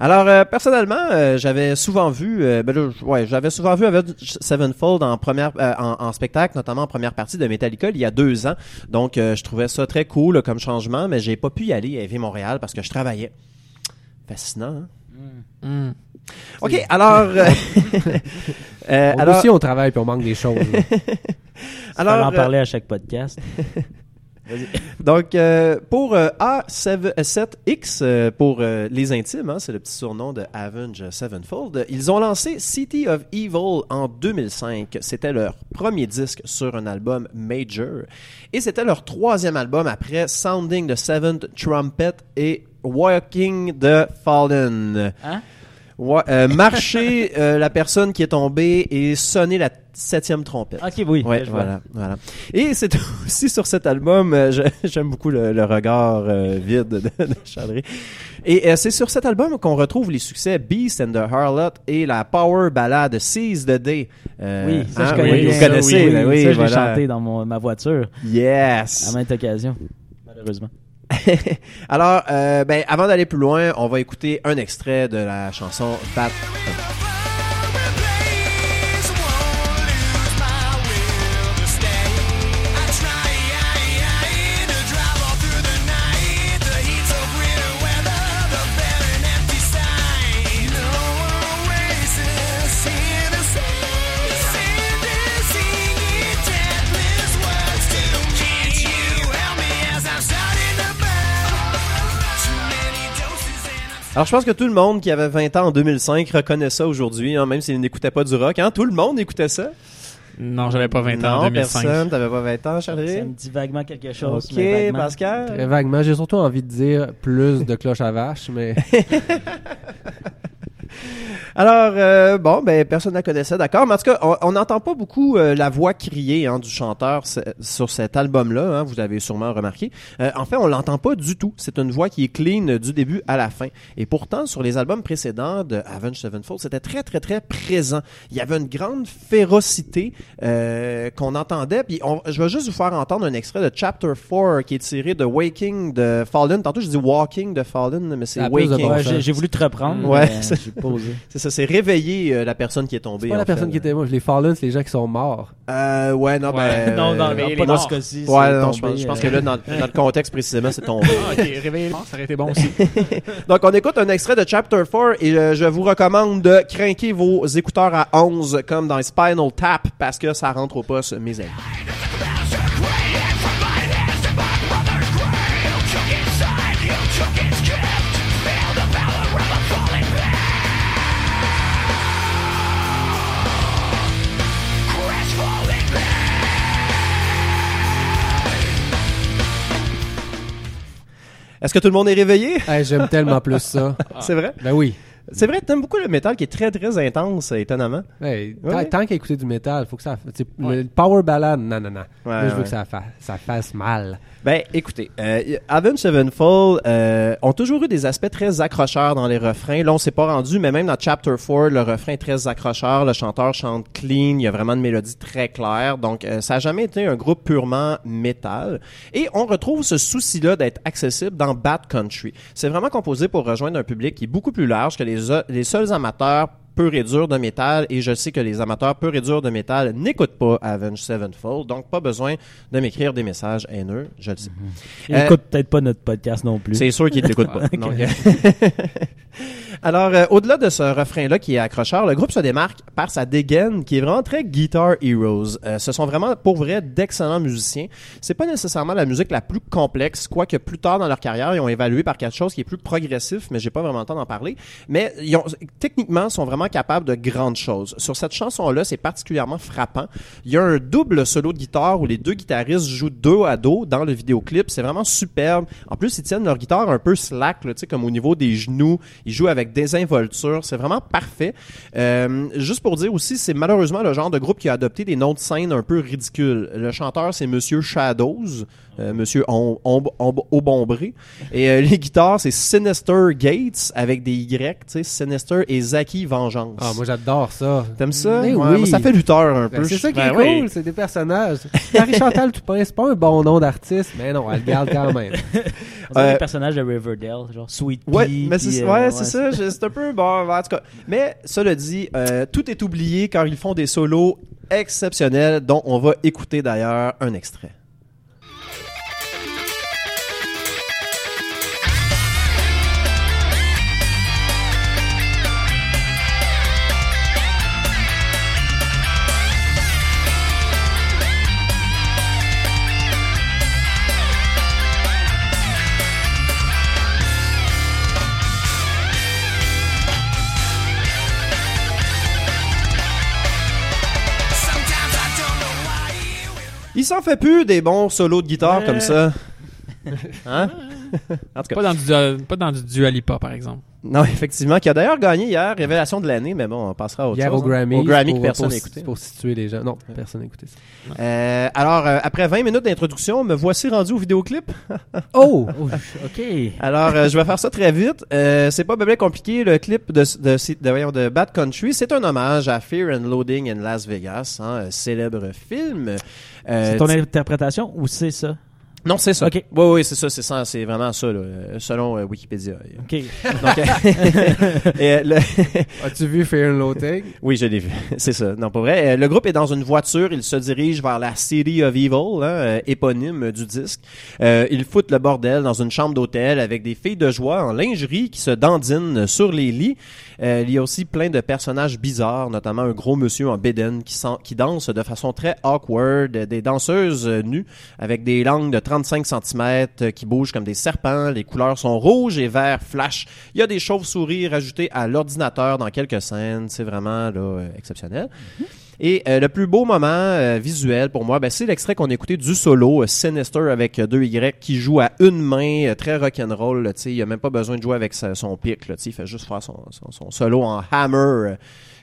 Alors, euh, personnellement, euh, j'avais souvent vu, euh, ben là, ouais, j'avais souvent vu Avenged Sevenfold en première, euh, en, en spectacle, notamment en première partie de Metallica il y a deux ans. Donc, euh, je trouvais ça très cool là, comme changement, mais j'ai pas pu y aller à Montréal parce que je travaillais. Fascinant. Hein? Hmm. Ok, alors, euh, euh, alors, aussi, on travaille puis on manque des choses. Alors, alors, en euh, parler à chaque podcast. Donc, euh, pour euh, A7X, euh, pour euh, les intimes, hein, c'est le petit surnom de Avenged Sevenfold, ils ont lancé City of Evil en 2005. C'était leur premier disque sur un album major. Et c'était leur troisième album après Sounding the Seventh Trumpet et Walking the Fallen. Hein? Ouais, euh, marcher euh, la personne qui est tombée et sonner la septième trompette. Ok, oui. Ouais, voilà, voilà. Et c'est aussi sur cet album, euh, j'aime beaucoup le, le regard vide de, de. Et c'est sur cet album qu'on retrouve les succès Beast and the Harlot et la power ballade Seize the Day. Oui, ça, je hein, connais oui. Vous connaissez, oui, oui, ça, je l'ai voilà. chanté dans mon, ma voiture à Yes. maintes occasions, malheureusement. Alors, euh, ben, avant d'aller plus loin, on va écouter un extrait de la chanson Bat. Alors, je pense que tout le monde qui avait 20 ans en 2005 reconnaît ça aujourd'hui, hein, même s'il n'écoutait pas du rock. Hein? Tout le monde écoutait ça? Non, j'avais pas 20 ans en non, 2005. personne. T'avais pas 20 ans, Ça Chadré? me dit vaguement quelque chose. Ok, mais vaguement. Pascal? Très vaguement. J'ai surtout envie de dire plus de cloche à vache, mais Alors, euh, bon, ben, personne ne la connaissait, d'accord. Mais en tout cas, on- n'entend pas beaucoup euh, la voix criée hein, du chanteur sur cet album-là. hein, vous l'avez sûrement remarqué. Euh, en fait, on l'entend pas du tout. C'est une voix qui est clean du début à la fin. Et pourtant, sur les albums précédents de Avenged Sevenfold, c'était très, très, très présent. Il y avait une grande férocité euh, qu'on entendait. Puis, on- je vais juste vous faire entendre un extrait de Chapter 4 qui est tiré de Waking de Fallen. Tantôt, je dis Walking de Fallen, mais c'est Waking. bon j'ai j'ai voulu te reprendre. Ouais, mais c'est- ça, c'est réveiller euh, la personne qui est tombée. C'est pas en la personne fait. qui était moi. Les Fallen, c'est les gens qui sont morts. Euh, ouais, non, Ouais. ben. non, non, euh, non, les- pas dans ce cas-ci. Ouais, non, je tombé, pense, je pense euh, que là, dans, dans le contexte précisément, c'est tombé. Ah, ok, réveiller les morts, ça aurait été bon aussi. Donc, on écoute un extrait de Chapter 4 et euh, je vous recommande de craquer vos écouteurs à 11 comme dans Spinal Tap parce que ça rentre au poste, mes amis. Est-ce que tout le monde est réveillé? Hey, J'aime tellement plus ça. C'est vrai? Ben oui. C'est vrai, t'aimes beaucoup le métal qui est très très intense, étonnamment. Hey, Ouais. tant, qu'à écouter du métal, faut que ça. Le power ballad, non, non, non. Moi, je veux ouais. que ça fasse mal. Ben, écoutez, euh, Avenged Sevenfold euh, ont toujours eu des aspects très accrocheurs dans les refrains. Là, on s'est pas rendu, mais même dans Chapter 4, le refrain est très accrocheur. Le chanteur chante clean. Il y a vraiment une mélodie très claire. Donc, euh, ça a jamais été un groupe purement métal. Et on retrouve ce souci-là d'être accessible dans Bad Country. C'est vraiment composé pour rejoindre un public qui est beaucoup plus large que les, les seuls amateurs pur et dur de métal et je sais que les amateurs pur et dur de métal n'écoutent pas Avenged Sevenfold donc pas besoin de m'écrire des messages haineux je le sais Il Euh, écoute peut-être pas notre podcast non plus. c'est sûr qu'ils ne l'écoutent pas. Donc, euh, Alors, euh, au-delà de ce refrain-là qui est accrocheur, le groupe se démarque par sa dégaine qui est vraiment très Guitar Heroes. Euh, ce sont vraiment, pour vrai, d'excellents musiciens. C'est pas nécessairement la musique la plus complexe, quoique plus tard dans leur carrière, ils ont évalué par quelque chose qui est plus progressif, mais j'ai pas vraiment le temps d'en parler. Mais ils ont, techniquement, sont vraiment capables de grandes choses. Sur cette chanson-là, c'est particulièrement frappant. Il y a un double solo de guitare où les deux guitaristes jouent dos à dos dans le vidéoclip. C'est vraiment superbe. En plus, ils tiennent leur guitare un peu slack, tu sais, comme au niveau des genoux. Ils jouent avec désinvolture. C'est vraiment parfait. Euh, juste pour dire aussi, c'est malheureusement le genre de groupe qui a adopté des noms de scène un peu ridicules. Le chanteur, c'est Monsieur Shadows, Monsieur Om- Om- Om- Aubombré. Et euh, les guitares, c'est Sinister Gates avec des Y, tu sais, Sinister et Zaki Vengeance. Ah, moi, j'adore ça. T'aimes ça? Mais Ouais, oui. moi, ça fait lutteur un Ben, peu. c'est ça qui Ben est oui. cool, c'est des personnages. Marie-Chantal Toupin, c'est pas un bon nom d'artiste, mais non, elle le garde quand même. On Euh, personnages de Riverdale, genre Sweet Pea. Ouais, mais c'est euh, ouais, c'est ça. je- C'est un peu bon. En tout cas, mais cela dit, euh, tout est oublié quand ils font des solos exceptionnels, dont on va écouter d'ailleurs un extrait. Il s'en fait plus des bons solos de guitare comme ça. Hein? en tout cas, Pas dans du, euh, pas dans du Dua Lipa, par exemple. non, effectivement, qui a d'ailleurs gagné hier, révélation de l'année, mais bon, on passera à autre Hier chose. au hein. Grammy. Au Grammy que pour, personne pour, n'a écouté. Pour situer les gens. Non, personne n'a écouté ça. Euh, alors, euh, après 20 minutes d'introduction, me voici rendu au vidéoclip. Oh! OK. Alors, euh, je vais faire ça très vite. Euh, c'est pas bien compliqué. Le clip de, de, de, voyons, de Bad Country, c'est un hommage à Fear and Loading in Las Vegas, hein, un célèbre film. Euh, C'est ton interprétation ou c'est ça? Non, c'est ça. OK. Oui, oui, c'est ça, c'est ça, c'est vraiment ça, là, selon euh, Wikipédia. OK. Donc, euh, le- As-tu vu Fear and Loathing? oui, je l'ai vu. C'est ça. Non, pas vrai. Euh, le groupe est dans une voiture. Il se dirige vers la City of Evil, hein, euh, éponyme du disque. Euh, ils foutent le bordel dans une chambre d'hôtel avec des filles de joie en lingerie qui se dandinent sur les lits. Euh, il y a aussi plein de personnages bizarres, notamment un gros monsieur en bédaine qui, qui danse de façon très awkward, des danseuses nues avec des langues de 35 cm qui bougent comme des serpents. Les couleurs sont rouges et vert flash. Il y a des chauves-souris rajoutées à l'ordinateur dans quelques scènes. C'est vraiment là, euh, exceptionnel. Et euh, le plus beau moment euh, visuel pour moi, ben, c'est l'extrait qu'on a écouté du solo euh, Sinister avec euh, deux Y qui joue à une main, euh, très rock'n'roll. là, tu sais, Il a même pas besoin de jouer avec sa- son pic. Là, tu sais, il fait juste faire son, son- son solo en hammer.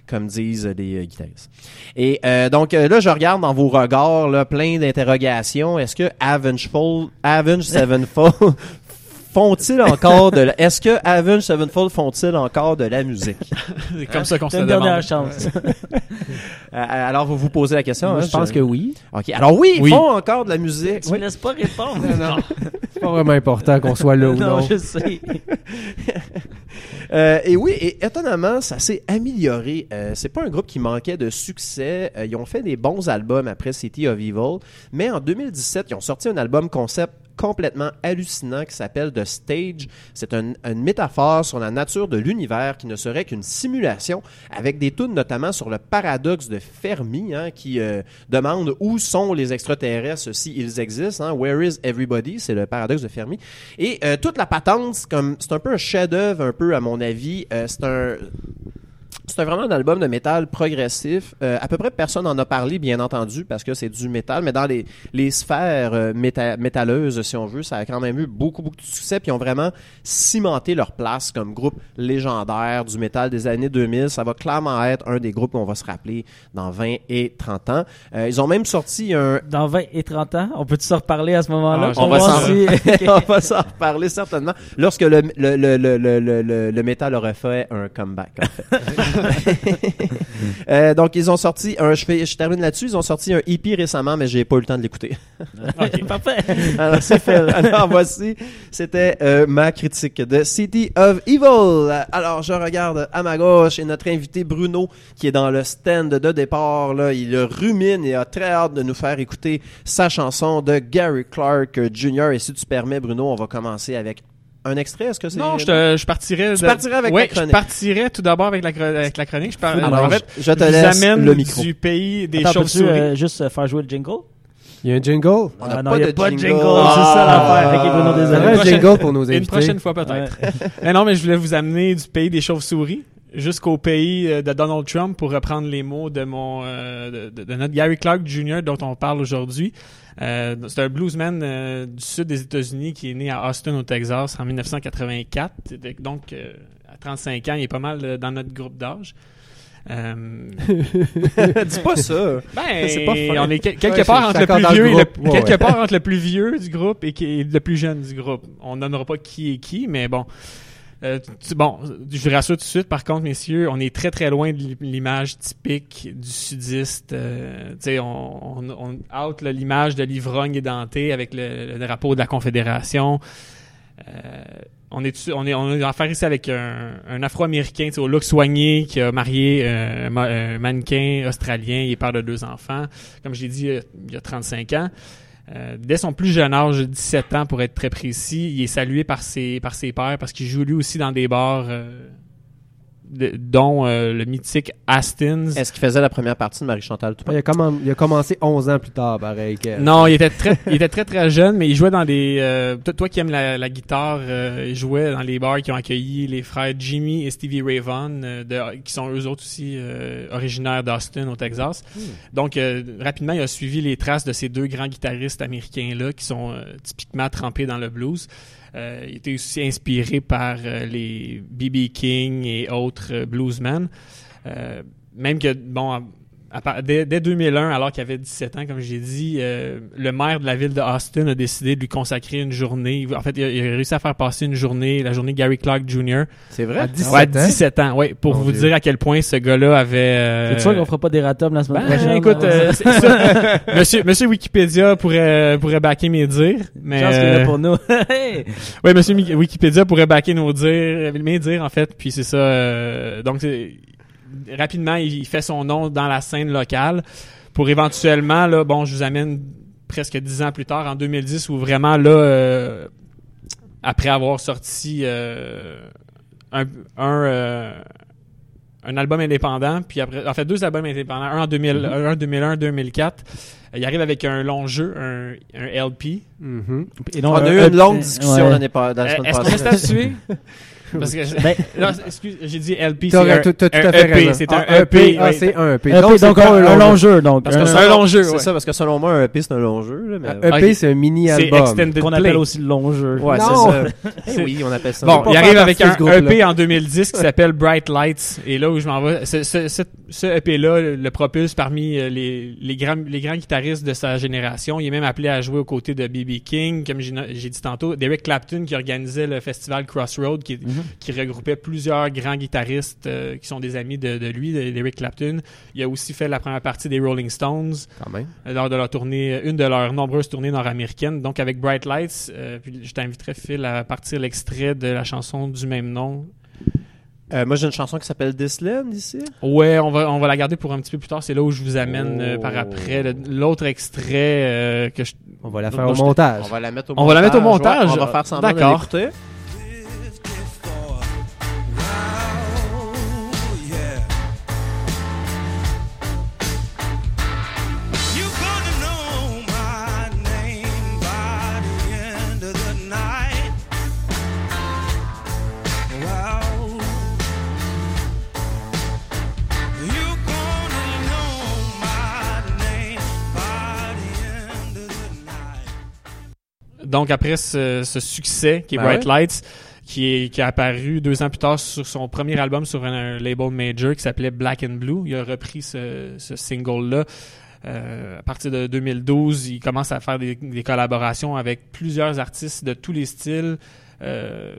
Euh, comme disent les euh, guitaristes. Et euh, donc euh, là, je regarde dans vos regards là, plein d'interrogations. Est-ce que Avengeful, Avenge Sevenfold font-ils encore de la... Est-ce que Avenge Sevenfold font-ils encore de la musique? C'est comme ça qu'on se une dernière demande. chance. Euh, alors, vous vous posez la question. Moi, hein, je pense que oui. OK. Alors oui, ils Oui. font encore de la musique. tu me laisses pas répondre. C'est pas vraiment important qu'on soit là ou non, non. je sais. Euh, et oui, et étonnamment, ça s'est amélioré. Euh, c'est pas un groupe qui manquait de succès. Euh, ils ont fait des bons albums après City of Evil, mais en 2017, ils ont sorti un album concept complètement hallucinant qui s'appelle The Stage. C'est un- une métaphore sur la nature de l'univers qui ne serait qu'une simulation avec des tunes notamment sur le paradoxe de Fermi hein, qui euh, demande où sont les extraterrestres s'ils existent. hein. Where is everybody? C'est le paradoxe de Fermi. Et toute la patente, c'est c'est un peu un chef-d'œuvre, un peu à mon avis. Euh, c'est un c'est vraiment un album de métal progressif. Euh, à peu près personne en a parlé, bien entendu, parce que c'est du métal, mais dans les, les sphères euh, méta- métalleuses, si on veut, ça a quand même eu beaucoup, beaucoup de succès, puis ils ont vraiment cimenté leur place comme groupe légendaire du métal des années 2000. Ça va clairement être un des groupes qu'on va se rappeler dans 20 et 30 ans. Euh, ils ont même sorti un, Dans 20 et 30 ans, on peut-tu se reparler à ce moment-là? Ah, on va s'en si- on va s'en reparler certainement lorsque le, le, le, le, le, le, le- le métal aurait fait un comeback. en fait. Euh, donc ils ont sorti un, je, fais, je termine là-dessus, ils ont sorti un EP récemment, mais j'ai pas eu le temps de l'écouter. Parfait. Alors, c'est fait. Alors voici, c'était euh, ma critique de City of Evil. Alors je regarde à ma gauche et notre invité Bruno qui est dans le stand de départ. Là, il rumine et a très hâte de nous faire écouter sa chanson de Gary Clark Jr. Et si tu permets Bruno, on va commencer avec un extrait. Est-ce que c'est Non, je, te, je partirais. Tu de- partirais avec ouais, la chronique. Je partirais tout d'abord avec la, chro- avec la chronique. Je, par- Alors, en fait, je te laisse amène le micro. du pays des chauves-souris. euh, juste euh, faire jouer le jingle? Il y a un jingle? On Ah n'a non, pas y a de pas de jingle. jingle. Ah. c'est ça l'affaire. Aurait un jingle pour nos Une invités. prochaine fois peut-être. mais non, mais je voulais vous amener du pays des chauves-souris jusqu'au pays euh, de Donald Trump pour reprendre les mots de mon euh, de, de notre Gary Clark Jr. dont on parle aujourd'hui. Euh, c'est un bluesman euh, du sud des États-Unis qui est né à Austin au Texas en 1984. Donc euh, à 35 ans, il est pas mal dans notre groupe d'âge. Euh, Dis pas ça. ben, C'est pas on est quel- quelque Ouais, part entre le plus vieux et le, groupe. Ouais, quelque ouais. part entre le plus vieux du groupe et, qui, le plus jeune du groupe. On n'aura pas qui est qui, mais bon. Euh, bon, je vous rassure tout de suite, par contre, messieurs, on est très très loin de l'i- l'image typique du sudiste. Euh, on, on, out l'image de l'ivrogne édenté avec le, drapeau de la Confédération. Euh, on est, on est, on est en affaire ici avec un, Afro-Américain, au look soigné, qui a marié un ma- un mannequin australien, il est père de deux enfants. Comme j'ai dit, il y a 35 ans. Euh, dès son plus jeune âge, 17 ans pour être très précis, il est salué par ses, par ses pairs parce qu'il joue lui aussi dans des bars, euh, de- dont euh, le mythique Astin's. Est-ce qu'il faisait la première partie de Marie-Chantal Toupin? Il a, comm- il a commencé 11 ans plus tard, pareil. Non, il était très, il était très très jeune, mais il jouait dans des. euh, toi, qui aimes la, la guitare, euh, il jouait dans les bars qui ont accueilli les frères Jimmy et Stevie Ray Vaughan, euh, de- qui sont eux autres aussi euh, originaires d'Austin au Texas. Donc euh, rapidement, il a suivi les traces de ces deux grands guitaristes américains là, qui sont euh, typiquement trempés dans le blues. Euh, il était aussi inspiré par euh, les B.B. King et autres euh, bluesmen. Même que, bon, à- dès, dès 2001, alors qu'il avait 17 ans, comme j'ai dit, euh, le maire de la ville de Austin a décidé de lui consacrer une journée. En fait, il a, il a réussi à faire passer une journée, la journée Gary Clark Jr. C'est vrai? À 17 Ouais, à ans? 17 ans, ouais, pour Mon vous Dieu. dire à quel point ce gars-là avait... euh, C'est sûr qu'on fera pas des ratums la semaine ben, prochaine? écoute, euh, c'est ça. monsieur, monsieur Wikipédia pourrait, pourrait backer mes dires, mais... Chance qu'il est là euh, pour nous. Hey! oui, monsieur Wikipédia pourrait backer nos dires, mes dires en fait, puis c'est ça. euh, donc c'est- rapidement, il fait son nom dans la scène locale pour éventuellement là, bon, je vous amène presque dix ans plus tard en 2010 où vraiment là, euh, après avoir sorti euh, un un, euh, un album indépendant, puis après, en fait deux albums indépendants, un en 2000, un en 2001, un 2004. Il arrive avec un long jeu, un, un LP, Mhm. Et On donc, a un eu une longue discussion ouais. l'année pas- la semaine Est-ce qu'on passée. peut statuer? Parce que, Ben, non, excuse, j'ai dit LP, c'est T'aurais un, tout, tout, tout un à fait EP, raison. c'est Ah, un EP. Ah, ouais. c'est un EP. EP, donc, c'est pas un, un long jeu, donc. Parce que un- c'est un long jeu, C'est ouais. ça, parce que selon moi, un EP, c'est un long jeu. Là, mais... Un EP, Ok. c'est un C'est mini-album. Extended qu'on Play. appelle aussi le long jeu. Ouais, c'est Non. ça. C'est- Eh oui, on appelle ça. Bon, pas il arrive partie avec de un ce groupe-là. EP en 2010 qui s'appelle Bright Lights. Et là où je m'en vais, ce, ce, ce, ce EP-là le propulse parmi euh, les, les, grands, les grands guitaristes de sa génération. Il est même appelé à jouer aux côtés de B.B. King, comme j'ai j'ai dit tantôt, d'Eric Clapton qui organisait le festival Crossroad, qui, Mhm. Qui regroupait plusieurs grands guitaristes euh, qui sont des amis de, de lui, d'Eric Clapton. Il a aussi fait la première partie des Rolling Stones Quand même. euh, lors de leur tournée, une de leurs nombreuses tournées nord-américaines. Donc avec Bright Lights, euh, puis je t'inviterai Phil à partir l'extrait de la chanson du même nom. Euh, moi, j'ai une chanson qui s'appelle Disland ici. Ouais, on va on va la garder pour un petit peu plus tard. C'est là où je vous amène euh, Oh. par après l'autre extrait euh, que je On va la faire au montage. On va la mettre au On montage. va la mettre au montage. Ouais, on va faire semblant de D'accord. Donc après ce, ce succès qui est Ben Bright ouais. Lights, qui est qui a apparu deux ans plus tard sur son premier album sur un, un label major qui s'appelait Black and Blue, il a repris ce, ce single là. à partir de 2012, il commence à faire des, des collaborations avec plusieurs artistes de tous les styles. Euh,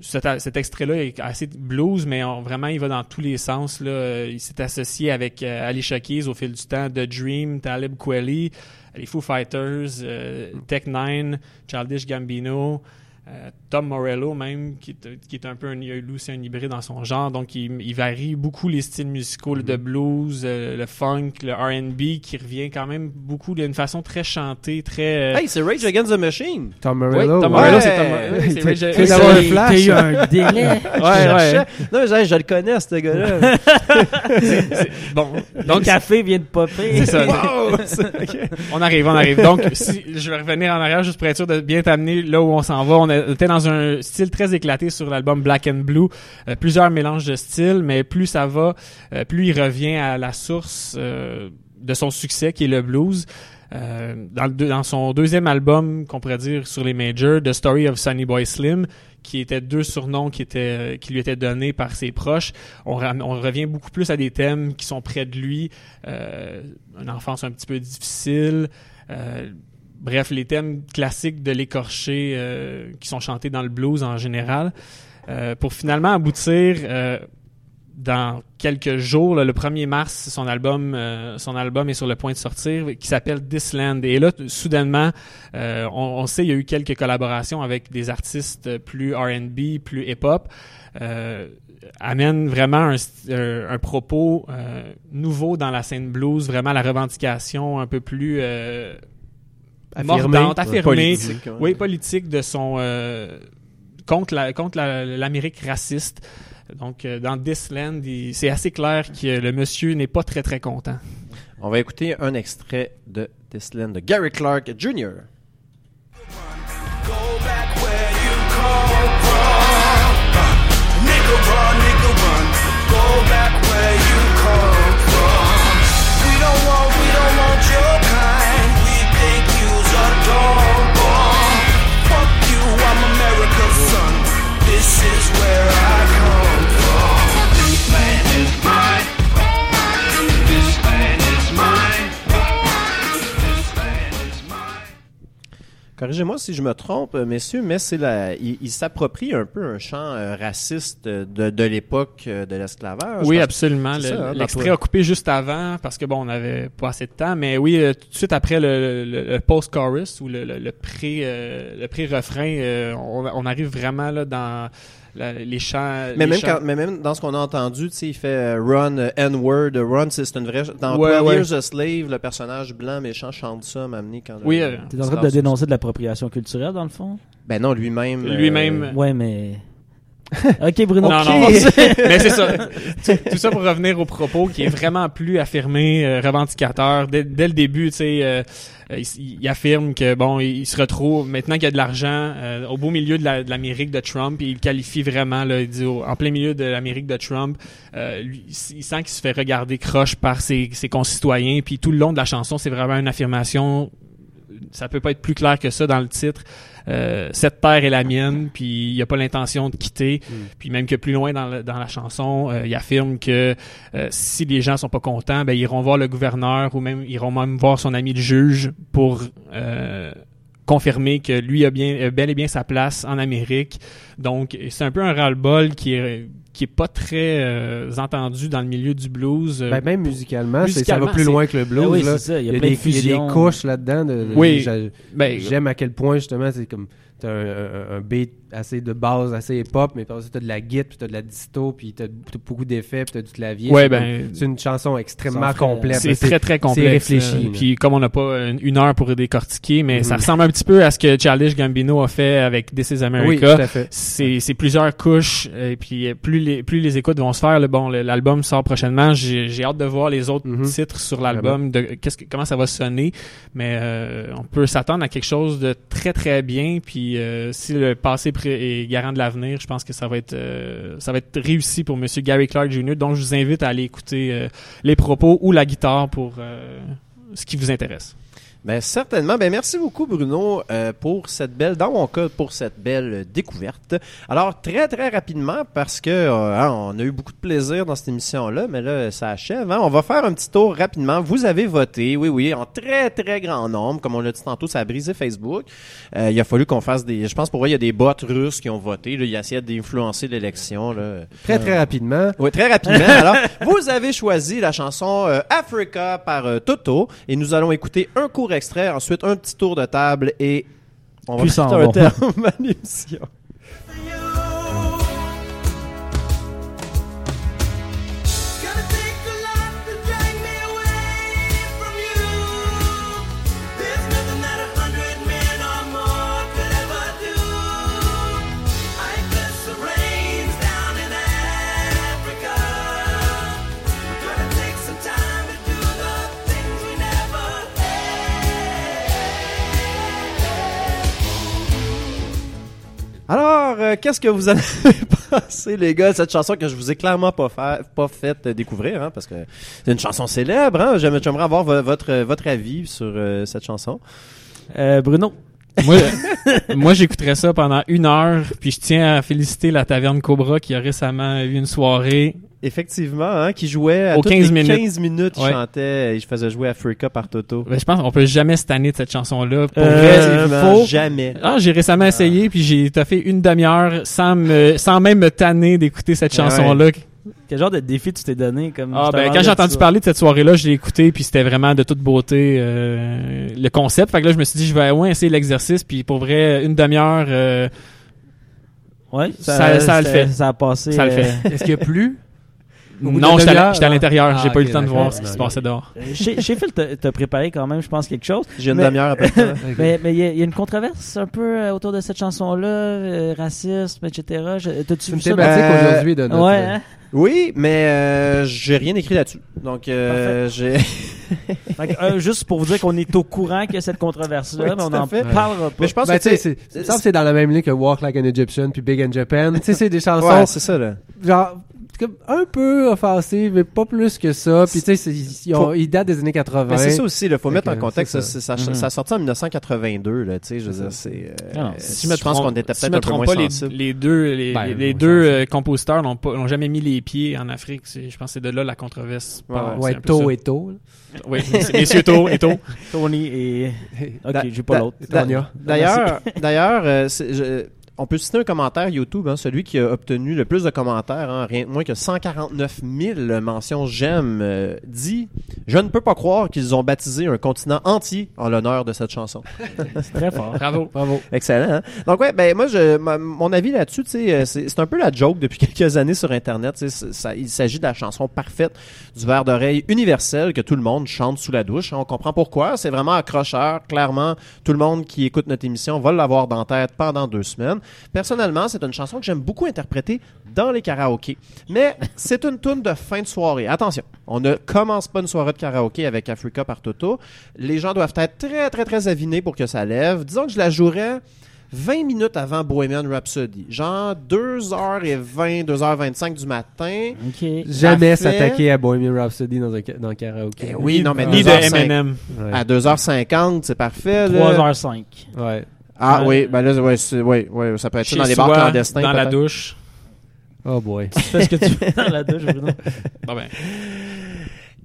cet, cet extrait-là est assez blues, mais on- vraiment, il va dans tous les sens. Là. Euh, Il s'est associé avec euh, Alicia Keys au fil du temps, The Dream, Talib Kweli, les Foo Fighters, euh, Tech Nine, Childish Gambino, euh, Tom Morello même, qui est, qui est un peu un, a lui aussi un hybride dans son genre. Donc, il, il varie beaucoup les styles musicaux, le blues, euh, le funk, le R&B, qui revient quand même beaucoup d'une façon très chantée, très... euh, Hey, c'est Rage Against the Machine. Tom oui, Morello. Tom ouais. Morello, Ouais. c'est Tom Morello. c'est Rage- d'avoir c'est- un flash. T'as eu un délai. Ouais, Je ouais. cherchais. Non, mais je, je le connais, ce gars-là. Bon, Donc, le café vient de popper. C'est ça. wow! On arrive, on arrive. Donc, si, je vais revenir en arrière juste pour être sûr de bien t'amener là où on s'en va. On était dans un style très éclaté sur l'album Black and Blue. Euh, plusieurs mélanges de styles, mais plus ça va, euh, plus il revient à la source euh, de son succès, qui est le blues. Euh, dans, son deuxième album, qu'on pourrait dire sur les majors, The Story of Sunny Boy Slim, qui étaient deux surnoms qui étaient qui lui étaient donnés par ses proches. On, revient beaucoup plus à des thèmes qui sont près de lui, euh, une enfance un petit peu difficile. Bref, les thèmes classiques de l'écorché euh, qui sont chantés dans le blues en général, euh, pour finalement aboutir euh, dans quelques jours, là, le 1er mars, son album, euh, son album est sur le point de sortir, qui s'appelle This Land. Et là, soudainement, euh, on, on sait il y a eu quelques collaborations avec des artistes plus R&B, plus hip-hop. Amène vraiment un, un- propos euh, nouveau dans la scène blues, vraiment la revendication un peu plus euh. Mordante, affirmée, Politique, ouais. oui, politique de son euh, contre la contre la- l'Amérique raciste. Donc euh, dans This Land, c'est assez clair que le monsieur n'est pas très très content. On va écouter un extrait de Disland de Gary Clark Jr. Go back where you come from. Nigga run, nigga run. Go back where you come from. We don't want, we don't want This is where I Corrigez-moi si je me trompe, euh, messieurs, mais c'est la, il, il s'approprie un peu un chant euh, raciste de, de l'époque euh, de l'esclavage. Oui, absolument. Le- hein, L'extrait a coupé juste avant parce que bon, on n'avait pas assez de temps. Mais oui, euh, tout de suite après le, le- le post-chorus ou le, pré, euh, le pré-refrain, euh, on, on arrive vraiment là dans la- les chants. Mais les même, chants- quand- mais même dans ce qu'on a entendu, tu sais, il fait euh, Run, euh, N-word. euh, Run, c'est une vraie. Dans Ouais, 12 ouais. Years a Slave, le personnage blanc méchant chante ça, m'amener quand. Oui, le- euh, T'es en train de dénoncer de l'appropriation culturelle, dans le fond? Ben non, lui-même. euh, Lui-même. Ouais, mais Ok, Bruno. Non, Ok. non, mais c'est ça. Tout, tout ça pour revenir au propos qui est vraiment plus affirmé, euh, revendicateur. Dès, dès le début, tu sais, euh, il, il affirme que bon, il, il se retrouve maintenant qu'il y a de l'argent euh, au beau milieu de la- de l'Amérique de Trump. Il qualifie vraiment, là, il dit au- en plein milieu de l'Amérique de Trump, euh, lui, il sent qu'il se fait regarder croche par ses, ses concitoyens. Puis tout le long de la chanson, c'est vraiment une affirmation. Ça peut pas être plus clair que ça dans le titre. Euh, cette terre est la mienne, puis il a pas l'intention de quitter. Puis même que plus loin dans, la chanson, euh, il affirme que euh, si les gens sont pas contents, ben ils iront voir le gouverneur ou même iront même voir son ami le juge pour euh, confirmer que lui a bien a bel et bien sa place en Amérique. Donc c'est un peu un ras-le-bol qui est qui est pas très euh, entendu dans le milieu du blues. Euh, Ben, même musicalement, c'est- ça musicalement, va plus loin que le blues. Ah oui, là. c'est ça. Il y a, Il y a, plein des, de il y a fusions. des couches là-dedans. de- de- Oui. ben, J'aime à quel point, justement, c'est comme. T'as un, un, un beat assez de base, assez hip-hop, mais par t'as de la guitare, puis t'as de la disto, puis t'as t'as beaucoup d'effets, puis t'as du clavier. Ouais, C'est ben, C'est une chanson extrêmement frais. complète. C'est très très complexe. réfléchi, euh. Puis comme on n'a pas une, une heure pour décortiquer, mais ça Mhm. ressemble un petit peu à ce que Childish Gambino a fait avec This Is Oui, America. tout à fait. c'est c'est plusieurs couches et puis euh, plus les plus les écoutes vont se faire le bon l'album sort prochainement j'ai j'ai hâte de voir les autres Mhm. titres sur l'album de qu'est-ce que comment ça va sonner mais euh, on peut s'attendre à quelque chose de très très bien puis euh, si le passé est garant de l'avenir je pense que ça va être euh, ça va être réussi pour monsieur Gary Clark Jr. donc je vous invite à aller écouter euh, les propos ou la guitare pour euh, ce qui vous intéresse Ben certainement. Ben merci beaucoup Bruno euh, pour cette belle, dans mon cas, pour cette belle euh, découverte. Alors très très rapidement parce que euh, hein, on a eu beaucoup de plaisir dans cette émission-là, mais là ça achève. hein. On va faire un petit tour rapidement. Vous avez voté, oui oui, en très très grand nombre, comme on l'a dit tantôt, ça a brisé Facebook. Euh, il a fallu qu'on fasse des, je pense pour vrai il y a des bots russes qui ont voté. Là, ils essayaient d'influencer l'élection. Là. Très, très rapidement. Oui, très rapidement. Alors, vous avez choisi la chanson euh, Africa par euh, Toto et nous allons écouter un court extrait, ensuite un petit tour de table et on va Puis ça mettre un terme à l'émission. Alors, euh, qu'est-ce que vous avez pensé, les gars, de cette chanson que je vous ai clairement pas, fait, pas fait euh, découvrir, hein, parce que c'est une chanson célèbre. Hein? J'aimerais avoir vo- votre, votre avis sur euh, cette chanson. Euh, Bruno. Moi moi j'écouterais ça pendant une heure puis je tiens à féliciter la taverne Cobra qui a récemment eu une soirée Effectivement, hein, qui jouait à Aux toutes 15 les minutes. 15 minutes, il Ouais. chantait et je faisais jouer Africa par Toto. Ben, je pense qu'on peut jamais se tanner de cette chanson-là. Pour Euh, vrai, Effectivement, faux. jamais. Ah, j'ai récemment essayé, puis j'ai fait une demi-heure sans me, sans même me tanner d'écouter cette Ah ouais. chanson-là. Quel genre de défi tu t'es donné comme Ah, ben, quand j'ai entendu ça. parler de cette soirée-là, je l'ai écouté, puis c'était vraiment de toute beauté euh, le concept. Fait que là, je me suis dit, je vais au moins essayer l'exercice, puis pour vrai, une demi-heure, euh, Ouais, Ça- ça le c'était- fait. Ça a passé. Ça le euh, fait. Est-ce qu'il y a plu? Au bout de non, j'étais à à l'intérieur, Ah, j'ai pas eu le temps de voir ce qui se passait dehors. Chez, chez Phil, t'as préparé quand même, je pense, quelque chose. J'ai une demi-heure à peu près. Mais mais il y, a- il y a une controverse un peu euh, autour de cette chanson-là, euh, racisme, etc. T'as-tu C'est une vu ça? thématique Euh, aujourd'hui de notre... Ouais, hein? Oui, mais euh, j'ai rien écrit là-dessus. Donc, euh, j'ai. Fait que, euh, juste pour vous dire qu'on est au courant qu'il y a cette controverse-là, Oui, mais on tout à n'en fait. parlera pas. Mais je pense Ben, que tu sais, c'est- c'est- ça me semble que c'est dans la même ligne que Walk Like an Egyptian puis Big in Japan. tu sais, c'est des chansons Ouais, c'est ça, là. genre comme un peu offensives, mais pas plus que ça. Puis tu sais, ils, ont- Faut- ils datent des années 80. Mais c'est ça aussi, il faut mettre en contexte. Ça, ça. Mhm. ça a sorti en 1982, là, tu sais, je veux dire, c'est. euh, non, si Si je me pense trompe- qu'on était peut-être me un peu trompe moins pas, les, sensible. les deux, les, Ben, les- les moins deux euh, compositeurs n'ont pas, n'ont jamais mis les pieds en Afrique. Je pense que c'est de là la controverse. Ouais, tôt et tôt. Oui, messieurs tôt et tôt. Tony et. Ok, j'ai pas l'autre. D'ailleurs, d'ailleurs, euh, on peut citer un commentaire YouTube, hein, celui qui a obtenu le plus de commentaires, hein, rien de moins que 149 000 mentions j'aime, euh, dit Je ne peux pas croire qu'ils ont baptisé un continent entier en l'honneur de cette chanson. C'est très fort. Bravo. Bravo. Excellent. hein? Donc ouais, ben moi je ma- mon avis là-dessus, tu sais, euh, c'est un peu la joke depuis quelques années sur internet. ça- il s'agit de la chanson parfaite du verre d'oreille universel que tout le monde chante sous la douche. On comprend pourquoi. C'est vraiment accrocheur. Clairement, tout le monde qui écoute notre émission va l'avoir dans la tête pendant deux semaines. Personnellement, c'est une chanson que j'aime beaucoup interpréter dans les karaokés. Mais c'est une tune de fin de soirée. Attention, on ne commence pas une soirée de karaoké avec Africa par Toto. Les gens doivent être très, très, très avinés pour que ça lève. Disons que je la jouerais 20 minutes avant Bohemian Rhapsody. Genre 2h20, 2h25 du matin. OK. Jamais s'attaquer à Bohemian Rhapsody dans un, dans un karaoké. Eh oui, non, mais Ni de 2h05 M&M. À 2h50, c'est parfait. là. 3h05. Ouais. Ah oui, ben là, ouais, ouais, ouais, ça peut être ça dans les bars clandestins. dans la douche. Oh boy. Tu fais ce que tu veux dans la douche, Bruno. Bon ben,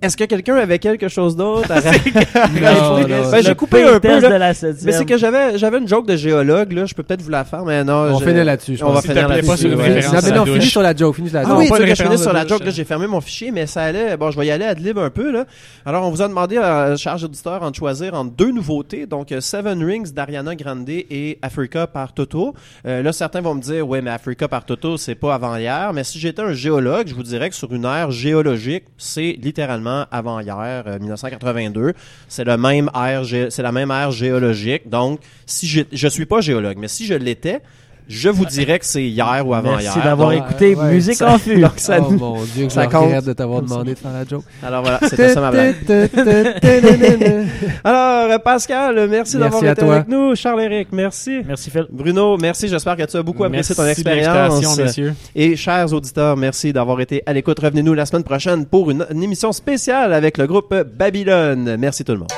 Est-ce que quelqu'un avait quelque chose d'autre à Non, non, Ben, j'ai coupé un peu, test là. de la septième. Mais c'est que j'avais j'avais une joke de géologue là, je peux peut-être vous la faire mais non, On finit là-dessus, On va finir pas sur une ouais. Non, à mais finis sur la joke, finis sur la Ah joke. oui, pas tu je finis sur la joke, là, hein. j'ai fermé mon fichier, mais ça allait. Bon, je vais y aller ad lib un peu, là. Alors, on vous a demandé, à charge auditeur, de choisir entre deux nouveautés. Donc, euh, Seven Rings d'Ariana Grande et Africa par Toto. Euh, là, certains vont me dire, ouais, mais Africa par Toto, c'est pas avant hier. Mais si j'étais un géologue, je vous dirais que sur une ère géologique, c'est littéralement avant hier, euh, 1982. C'est la même ère géologique. Donc, si j'ai- je suis pas géologue, mais si je l'étais, je vous dirais que c'est hier ou avant hier. Merci d'avoir Donc, écouté ouais, Musique ça- en fût. donc, ça oh nous- mon dieu, que ça je compte. de t'avoir demandé de faire la joke. Alors voilà, c'était ça ma blague. Alors, Pascal, merci, Merci d'avoir été toi. avec nous. Charles-Éric, merci. Merci Phil. Bruno, merci. J'espère que tu as beaucoup apprécié ton merci de expérience. messieurs. Et chers auditeurs, merci d'avoir été à l'écoute. Revenez-nous la semaine prochaine pour une, une émission spéciale avec le groupe Babylone. Merci tout le monde.